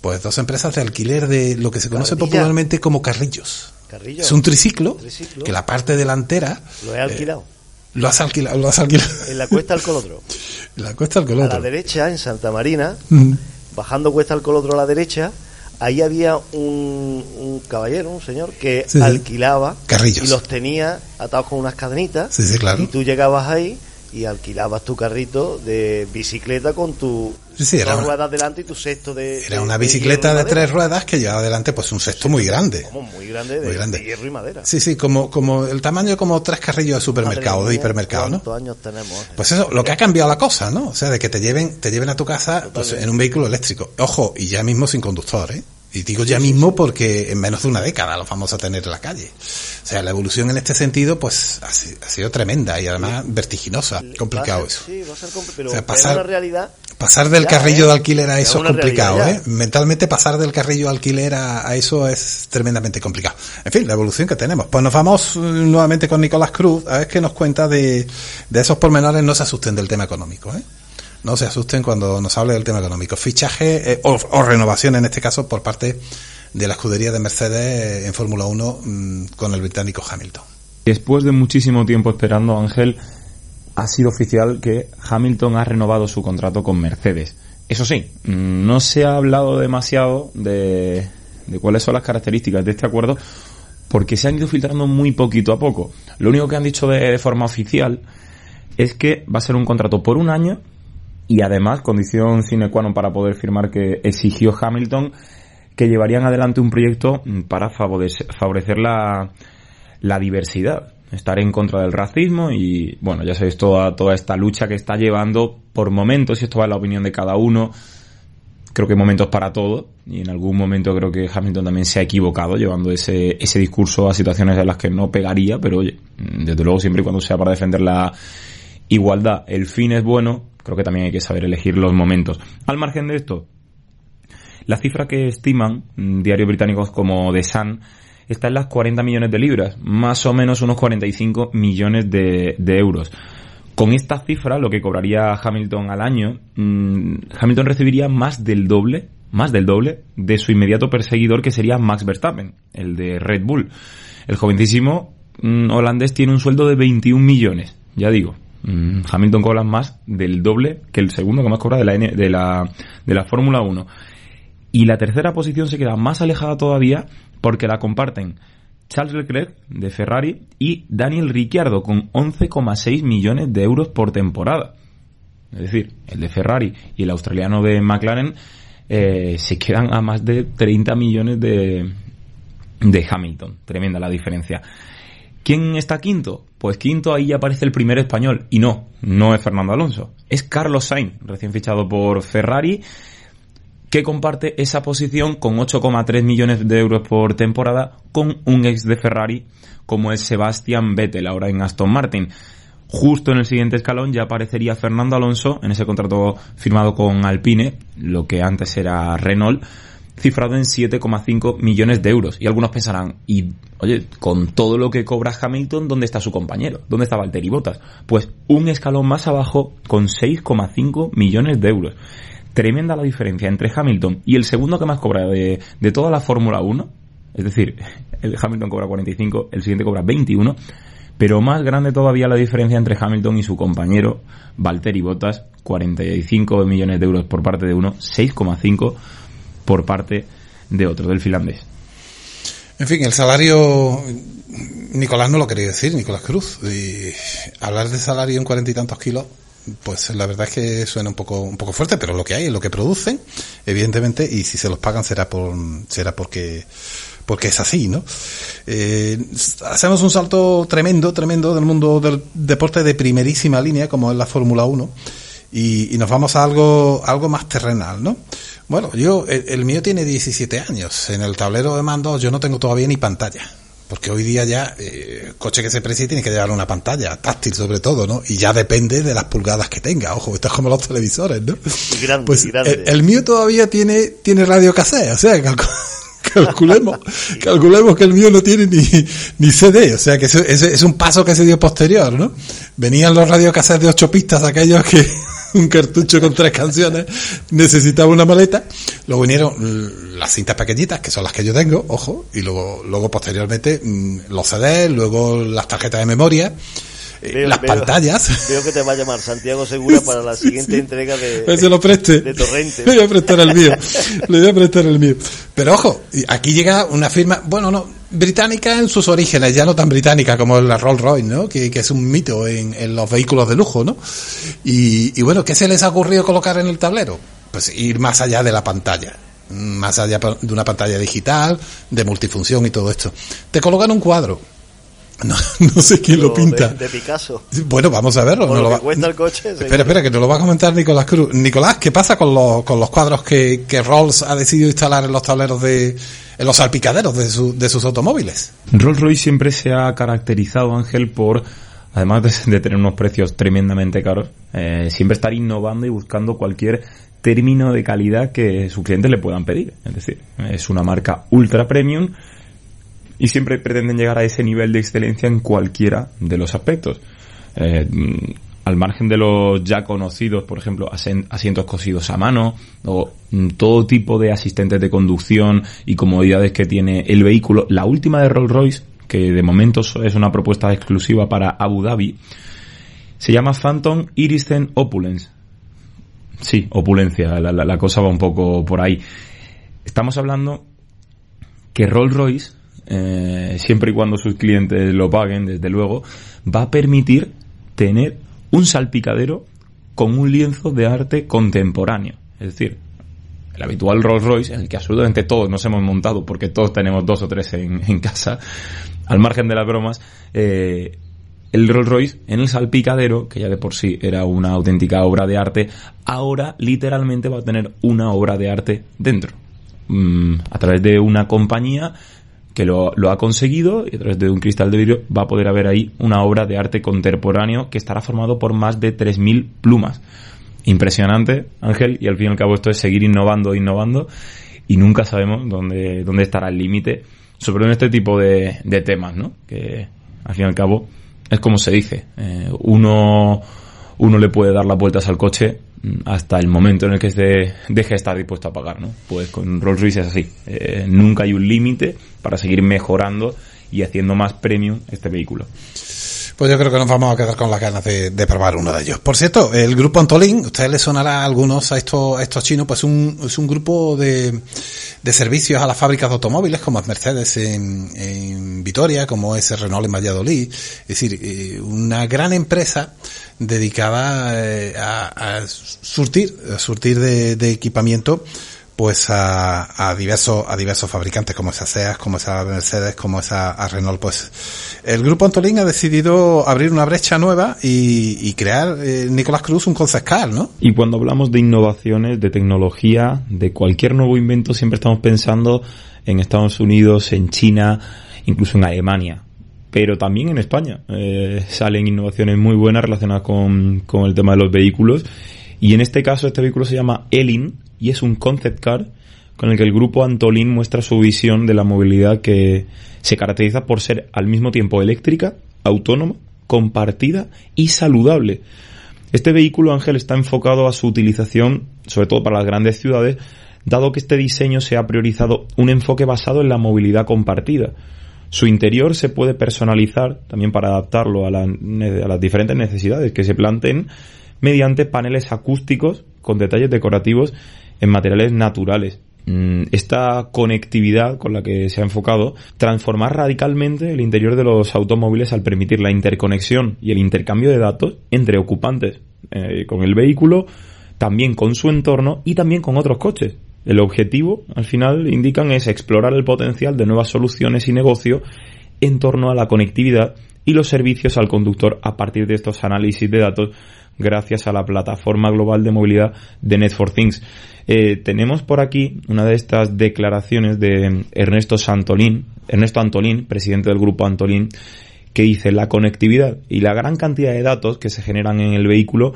pues dos empresas de alquiler de lo que se conoce popularmente como carrillos. Carrillo. Es un triciclo, Triciclo. que la parte delantera Lo he alquilado. lo has alquilado, lo has alquilado. En la cuesta del Colodro. La cuesta del A la Colotro. derecha, en Santa Marina, bajando cuesta del Colodro a la derecha, ahí había un, un caballero, un señor, que Sí, sí. alquilaba Carrillos. y los tenía atados con unas cadenitas. Sí, sí, claro. Y tú llegabas ahí y alquilabas tu carrito de bicicleta con tu Sí, era dos una- ruedas delante y tu cesto de. Era una bicicleta de tres ruedas que llevaba adelante pues un cesto muy grande. Muy grande, de, Muy grande. de hierro y madera. Sí, sí, como, como el tamaño como tres carrillos de supermercado, Madre de hipermercado, ¿no? ¿Cuántos años tenemos? Pues eso, lo que ha cambiado la cosa, ¿no? O sea, de que te lleven, te lleven a tu casa pues, en un vehículo eléctrico. Ojo, y ya mismo sin conductor, ¿eh? Y digo ya mismo porque en menos de una década los vamos a tener en la calle. O sea, la evolución en este sentido, pues, ha, ha sido tremenda y además vertiginosa. Complicado ser- eso. Sí, va a ser complicado. Pero, O sea, pero pasar- realidad. Pasar del ya, carrillo ¿eh? de alquiler a eso es complicado, realidad ¿eh? Mentalmente pasar del carrillo de alquiler a, a eso es tremendamente complicado. En fin, la evolución que tenemos. Pues nos vamos eh, nuevamente con Nicolás Cruz, a ver qué nos cuenta de, de esos pormenores. No se asusten del tema económico, ¿eh? No se asusten cuando nos hable del tema económico. Fichaje eh, o, renovación en este caso por parte de la escudería de Mercedes en Fórmula 1 mm, con el británico Hamilton. Después de muchísimo tiempo esperando, Ángel, ha sido oficial que Hamilton ha renovado su contrato con Mercedes. Eso sí, mm, no se ha hablado demasiado de, de cuáles son las características de este acuerdo porque se han ido filtrando muy poquito a poco. Lo único que han dicho de forma oficial es que va a ser un contrato por un año y además, condición sine qua non para poder firmar que exigió Hamilton, que llevarían adelante un proyecto para favorecer, la, la diversidad, estar en contra del racismo y, bueno, ya sabéis toda, toda esta lucha que está llevando por momentos, y esto va en la opinión de cada uno, creo que momentos para todo y en algún momento creo que Hamilton también se ha equivocado llevando ese, ese discurso a situaciones en las que no pegaría, pero oye, desde luego siempre y cuando sea para defender la igualdad, el fin es bueno, creo que también hay que saber elegir los momentos. Al margen de esto, la cifra que estiman mm, diarios británicos como The Sun está en las 40 millones de libras, más o menos unos 45 millones de, euros. Con esta cifra, lo que cobraría Hamilton al año, mmm, Hamilton recibiría más del doble, más del doble de su inmediato perseguidor que sería Max Verstappen, el de Red Bull. El jovencísimo mmm, holandés tiene un sueldo de 21 millones, ya digo. Mmm, Hamilton cobra más del doble que el segundo que más cobra de la, de la, de la Fórmula 1. Y la tercera posición se queda más alejada todavía porque la comparten Charles Leclerc de Ferrari y Daniel Ricciardo con 11,6 millones de euros por temporada. Es decir, el de Ferrari y el australiano de McLaren eh, se quedan a más de 30 millones de, de Hamilton. Tremenda la diferencia. ¿Quién está quinto? Pues quinto ahí ya aparece el primer español. Y no, no es Fernando Alonso. Es Carlos Sainz, recién fichado por Ferrari que comparte esa posición con 8,3 millones de euros por temporada con un ex de Ferrari como es Sebastian Vettel, ahora en Aston Martin. Justo en el siguiente escalón ya aparecería Fernando Alonso en ese contrato firmado con Alpine, lo que antes era Renault, cifrado en 7,5 millones de euros. Y algunos pensarán, y oye, con todo lo que cobra Hamilton, ¿dónde está su compañero? ¿Dónde está Valtteri Bottas? Pues un escalón más abajo con 6,5 millones de euros tremenda la diferencia entre Hamilton y el segundo que más cobra de, de toda la Fórmula 1. Es decir, el Hamilton cobra 45, el siguiente cobra 21. Pero más grande todavía la diferencia entre Hamilton y su compañero Valtteri Bottas, 45 millones de euros por parte de uno, 6,5 por parte de otro, del finlandés. En fin, el salario, Nicolás no lo quería decir, Nicolás Cruz. Hablar de salario en cuarenta y tantos kilos, pues la verdad es que suena un poco un poco fuerte, pero lo que hay es lo que producen, evidentemente, y si se los pagan será por será porque porque es así, ¿no? Eh, hacemos un salto tremendo, tremendo del mundo del deporte de primerísima línea, como es la Fórmula 1, y, y, nos vamos a algo, algo más terrenal, ¿no? Bueno, yo, el, el mío tiene 17 años. En el tablero de mando yo no tengo todavía ni pantalla. Porque hoy día ya, eh, coche que se precie tiene que llevar una pantalla, táctil sobre todo, ¿no? Y ya depende de las pulgadas que tenga. Ojo, esto es como los televisores, ¿no? Grande, pues grande. El, el, mío todavía tiene, tiene radio cassette, o sea, calcu calculemos, calculemos que el mío no tiene ni, ni CD, o sea que ese, ese es un paso que se dio posterior, ¿no? Venían los radiocassettes de ocho pistas, aquellos que un cartucho con tres canciones necesitaba una maleta, luego vinieron las cintas pequeñitas, que son las que yo tengo, ojo, y luego, luego posteriormente los CDs, luego las tarjetas de memoria, Veo, las veo, pantallas. Veo que te va a llamar Santiago Segura para la siguiente Sí. entrega de, Pues se lo preste. de Torrente. Le voy a prestar el mío. Le voy a prestar el mío. Pero ojo, aquí llega una firma, bueno, no, británica en sus orígenes, ya no tan británica como la Rolls Royce, ¿no? Que, que es un mito en, en, los vehículos de lujo, ¿no? Y, y bueno, ¿qué se les ha ocurrido colocar en el tablero? Pues ir más allá de la pantalla más allá de una pantalla digital, de multifunción y todo esto. Te colocan un cuadro, no, no, sé quién lo, lo pinta. De, de, Picasso. Bueno, vamos a verlo. No lo va... cuenta el coche. Espera, espera, que nos lo va a comentar Nicolás Cruz. Nicolás, ¿qué pasa con los, con los cuadros que, que Rolls ha decidido instalar en los tableros de, en los salpicaderos de, su, de sus automóviles? Rolls Royce siempre se ha caracterizado, Ángel, por, además de, de tener unos precios tremendamente caros, eh, siempre estar innovando y buscando cualquier término de calidad que sus clientes le puedan pedir. Es decir, es una marca ultra premium y siempre pretenden llegar a ese nivel de excelencia en cualquiera de los aspectos. Eh, al margen de los ya conocidos, por ejemplo, asientos cosidos a mano o mm, todo tipo de asistentes de conducción y comodidades que tiene el vehículo. La última de Rolls Royce, que de momento es una propuesta exclusiva para Abu Dhabi, se llama Phantom Iristen Opulence. Sí, opulencia, la, la cosa va un poco por ahí. Estamos hablando que Rolls Royce eh, siempre y cuando sus clientes lo paguen, desde luego, va a permitir tener un salpicadero con un lienzo de arte contemporáneo. Es decir, el habitual Rolls Royce, en el que absolutamente todos nos hemos montado, porque todos tenemos dos o tres en, casa, al margen de las bromas, eh, el Rolls Royce en el salpicadero, que ya de por sí era una auténtica obra de arte, ahora literalmente va a tener una obra de arte dentro. Mm, a través de una compañía que lo, ha conseguido y a través de un cristal de vidrio va a poder haber ahí una obra de arte contemporáneo que estará formado por más de 3.000 plumas. Impresionante, Ángel, y al fin y al cabo esto es seguir innovando, innovando y nunca sabemos dónde, dónde estará el límite, sobre todo en este tipo de, de, temas, ¿no? Que al fin y al cabo es como se dice, eh, uno, uno le puede dar las vueltas al coche hasta el momento en el que se deje de estar dispuesto a pagar, ¿no? Pues con Rolls Royce es así. Eh, nunca hay un límite para seguir mejorando y haciendo más premium este vehículo. Pues yo creo que nos vamos a quedar con las ganas de, probar uno de ellos. Por cierto, el grupo Antolín, ustedes les sonará a algunos a estos, estos chinos, pues un, es un grupo de, de servicios a las fábricas de automóviles, como es Mercedes en, en Vitoria, como es Renault en Valladolid. Es decir, eh, una gran empresa dedicada eh, a, a, surtir, a surtir de, equipamiento pues a, a, diversos a diversos fabricantes como esa SEAT, como esa Mercedes, como esa a Renault, pues el grupo Antolín ha decidido abrir una brecha nueva y, y crear eh, Nicolás Cruz un concescal, ¿no? Y cuando hablamos de innovaciones, de tecnología, de cualquier nuevo invento, siempre estamos pensando en Estados Unidos, en China, incluso en Alemania. Pero también en España eh, salen innovaciones muy buenas relacionadas con, con el tema de los vehículos. Y en este caso, este vehículo se llama Elin, y es un concept car con el que el grupo Antolín muestra su visión de la movilidad que se caracteriza por ser al mismo tiempo eléctrica, autónoma, compartida y saludable. Este vehículo Ángel está enfocado a su utilización, sobre todo para las grandes ciudades, dado que este diseño se ha priorizado un enfoque basado en la movilidad compartida. Su interior se puede personalizar también para adaptarlo a, la, a las diferentes necesidades que se planteen mediante paneles acústicos con detalles decorativos en materiales naturales. Esta conectividad con la que se ha enfocado transformar radicalmente el interior de los automóviles al permitir la interconexión y el intercambio de datos entre ocupantes eh, con el vehículo, también con su entorno y también con otros coches. El objetivo, al final, indican es explorar el potencial de nuevas soluciones y negocio en torno a la conectividad y los servicios al conductor a partir de estos análisis de datos gracias a la plataforma global de movilidad de Net for Things. Eh, tenemos por aquí una de estas declaraciones de Ernesto Santolín, Ernesto Antolín, presidente del grupo Antolín, que dice la conectividad y la gran cantidad de datos que se generan en el vehículo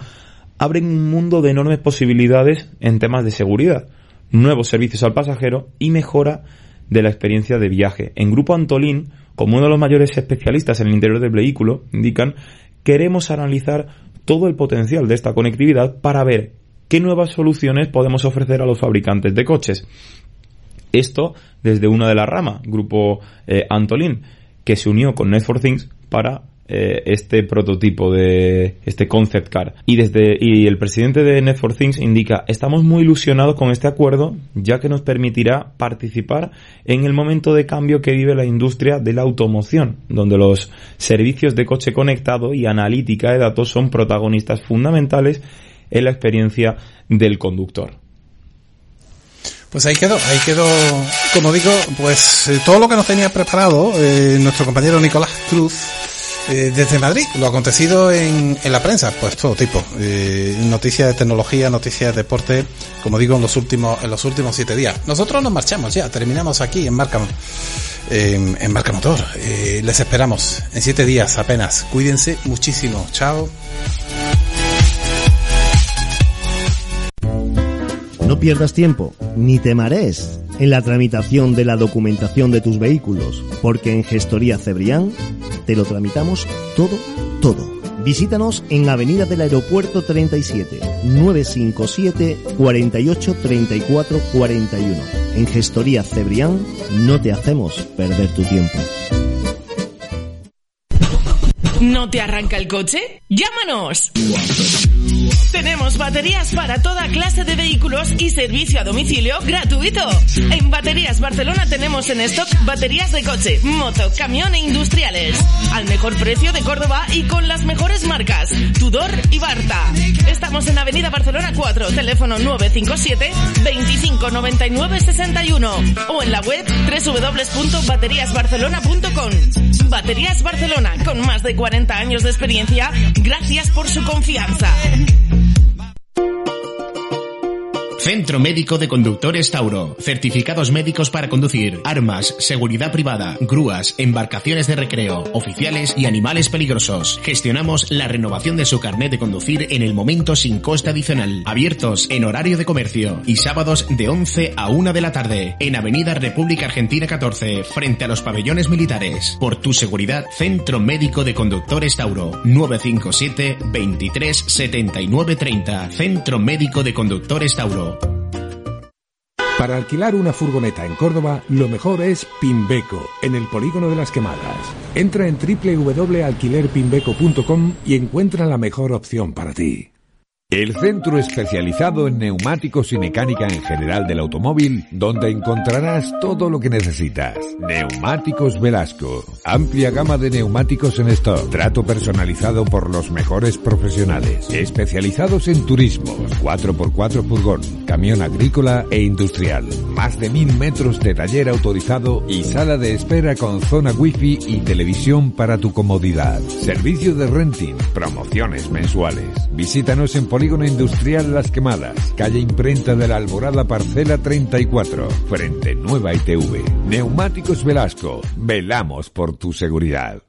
abren un mundo de enormes posibilidades en temas de seguridad, nuevos servicios al pasajero y mejora de la experiencia de viaje. En Grupo Antolín, como uno de los mayores especialistas en el interior del vehículo, indican, queremos analizar todo el potencial de esta conectividad para ver qué nuevas soluciones podemos ofrecer a los fabricantes de coches. Esto desde una de las ramas, Grupo eh, Antolin, que se unió con Net for Things para eh, este prototipo de este concept car. Y desde y el presidente de Net for Things indica, estamos muy ilusionados con este acuerdo, ya que nos permitirá participar en el momento de cambio que vive la industria de la automoción, donde los servicios de coche conectado y analítica de datos son protagonistas fundamentales en la experiencia del conductor. Pues ahí quedó, ahí quedó, como digo, pues eh, todo lo que nos tenía preparado eh, nuestro compañero Nicolás Cruz eh, desde Madrid, lo acontecido en, en la prensa, pues todo tipo, eh, noticias de tecnología, noticias de deporte, como digo, en los últimos, en los últimos siete días. Nosotros nos marchamos ya, terminamos aquí en Marca, en, Marca Motor. Eh, les esperamos en siete días apenas. Cuídense muchísimo. Chao. No pierdas tiempo, ni te marees en la tramitación de la documentación de tus vehículos, porque en Gestoría Cebrián te lo tramitamos todo, todo. Visítanos en Avenida del Aeropuerto 37, 957 48 34 41. En Gestoría Cebrián no te hacemos perder tu tiempo. ¿No te arranca el coche? ¡Llámanos! Tenemos baterías para toda clase de vehículos y servicio a domicilio gratuito. En Baterías Barcelona tenemos en stock baterías de coche, moto, camión e industriales. Al mejor precio de Córdoba y con las mejores marcas. Tudor y Barta. Estamos en Avenida Barcelona 4, teléfono 957 25 99 61 o en la web www.bateriasbarcelona.com. Baterías Barcelona, con más de 40 años de experiencia, gracias por su confianza. Centro Médico de Conductores Tauro. Certificados médicos para conducir, armas, seguridad privada, grúas, embarcaciones de recreo, oficiales y animales peligrosos. Gestionamos la renovación de su carnet de conducir en el momento sin coste adicional. Abiertos en horario de comercio y sábados de 11 a 1 de la tarde. En Avenida República Argentina 14, frente a los pabellones militares. Por tu seguridad, Centro Médico de Conductores Tauro. 957 23 79 30. Centro Médico de Conductores Tauro. Para alquilar una furgoneta en Córdoba, lo mejor es Pimbeco, en el polígono de las quemadas. Entra en www.alquilerpimbeco.com y encuentra la mejor opción para ti. El centro especializado en neumáticos y mecánica en general del automóvil, donde encontrarás todo lo que necesitas. Neumáticos Velasco. Amplia gama de neumáticos en stock. Trato personalizado por los mejores profesionales. Especializados en turismos, 4x4 furgón, camión agrícola e industrial. Más de mil metros de taller autorizado y sala de espera con zona wifi y televisión para tu comodidad. Servicio de renting, promociones mensuales. Visítanos en Polígono Industrial Las Quemadas, calle Imprenta de la Alborada Parcela 34, frente Nueva ITV. Neumáticos Velasco, velamos por tu seguridad.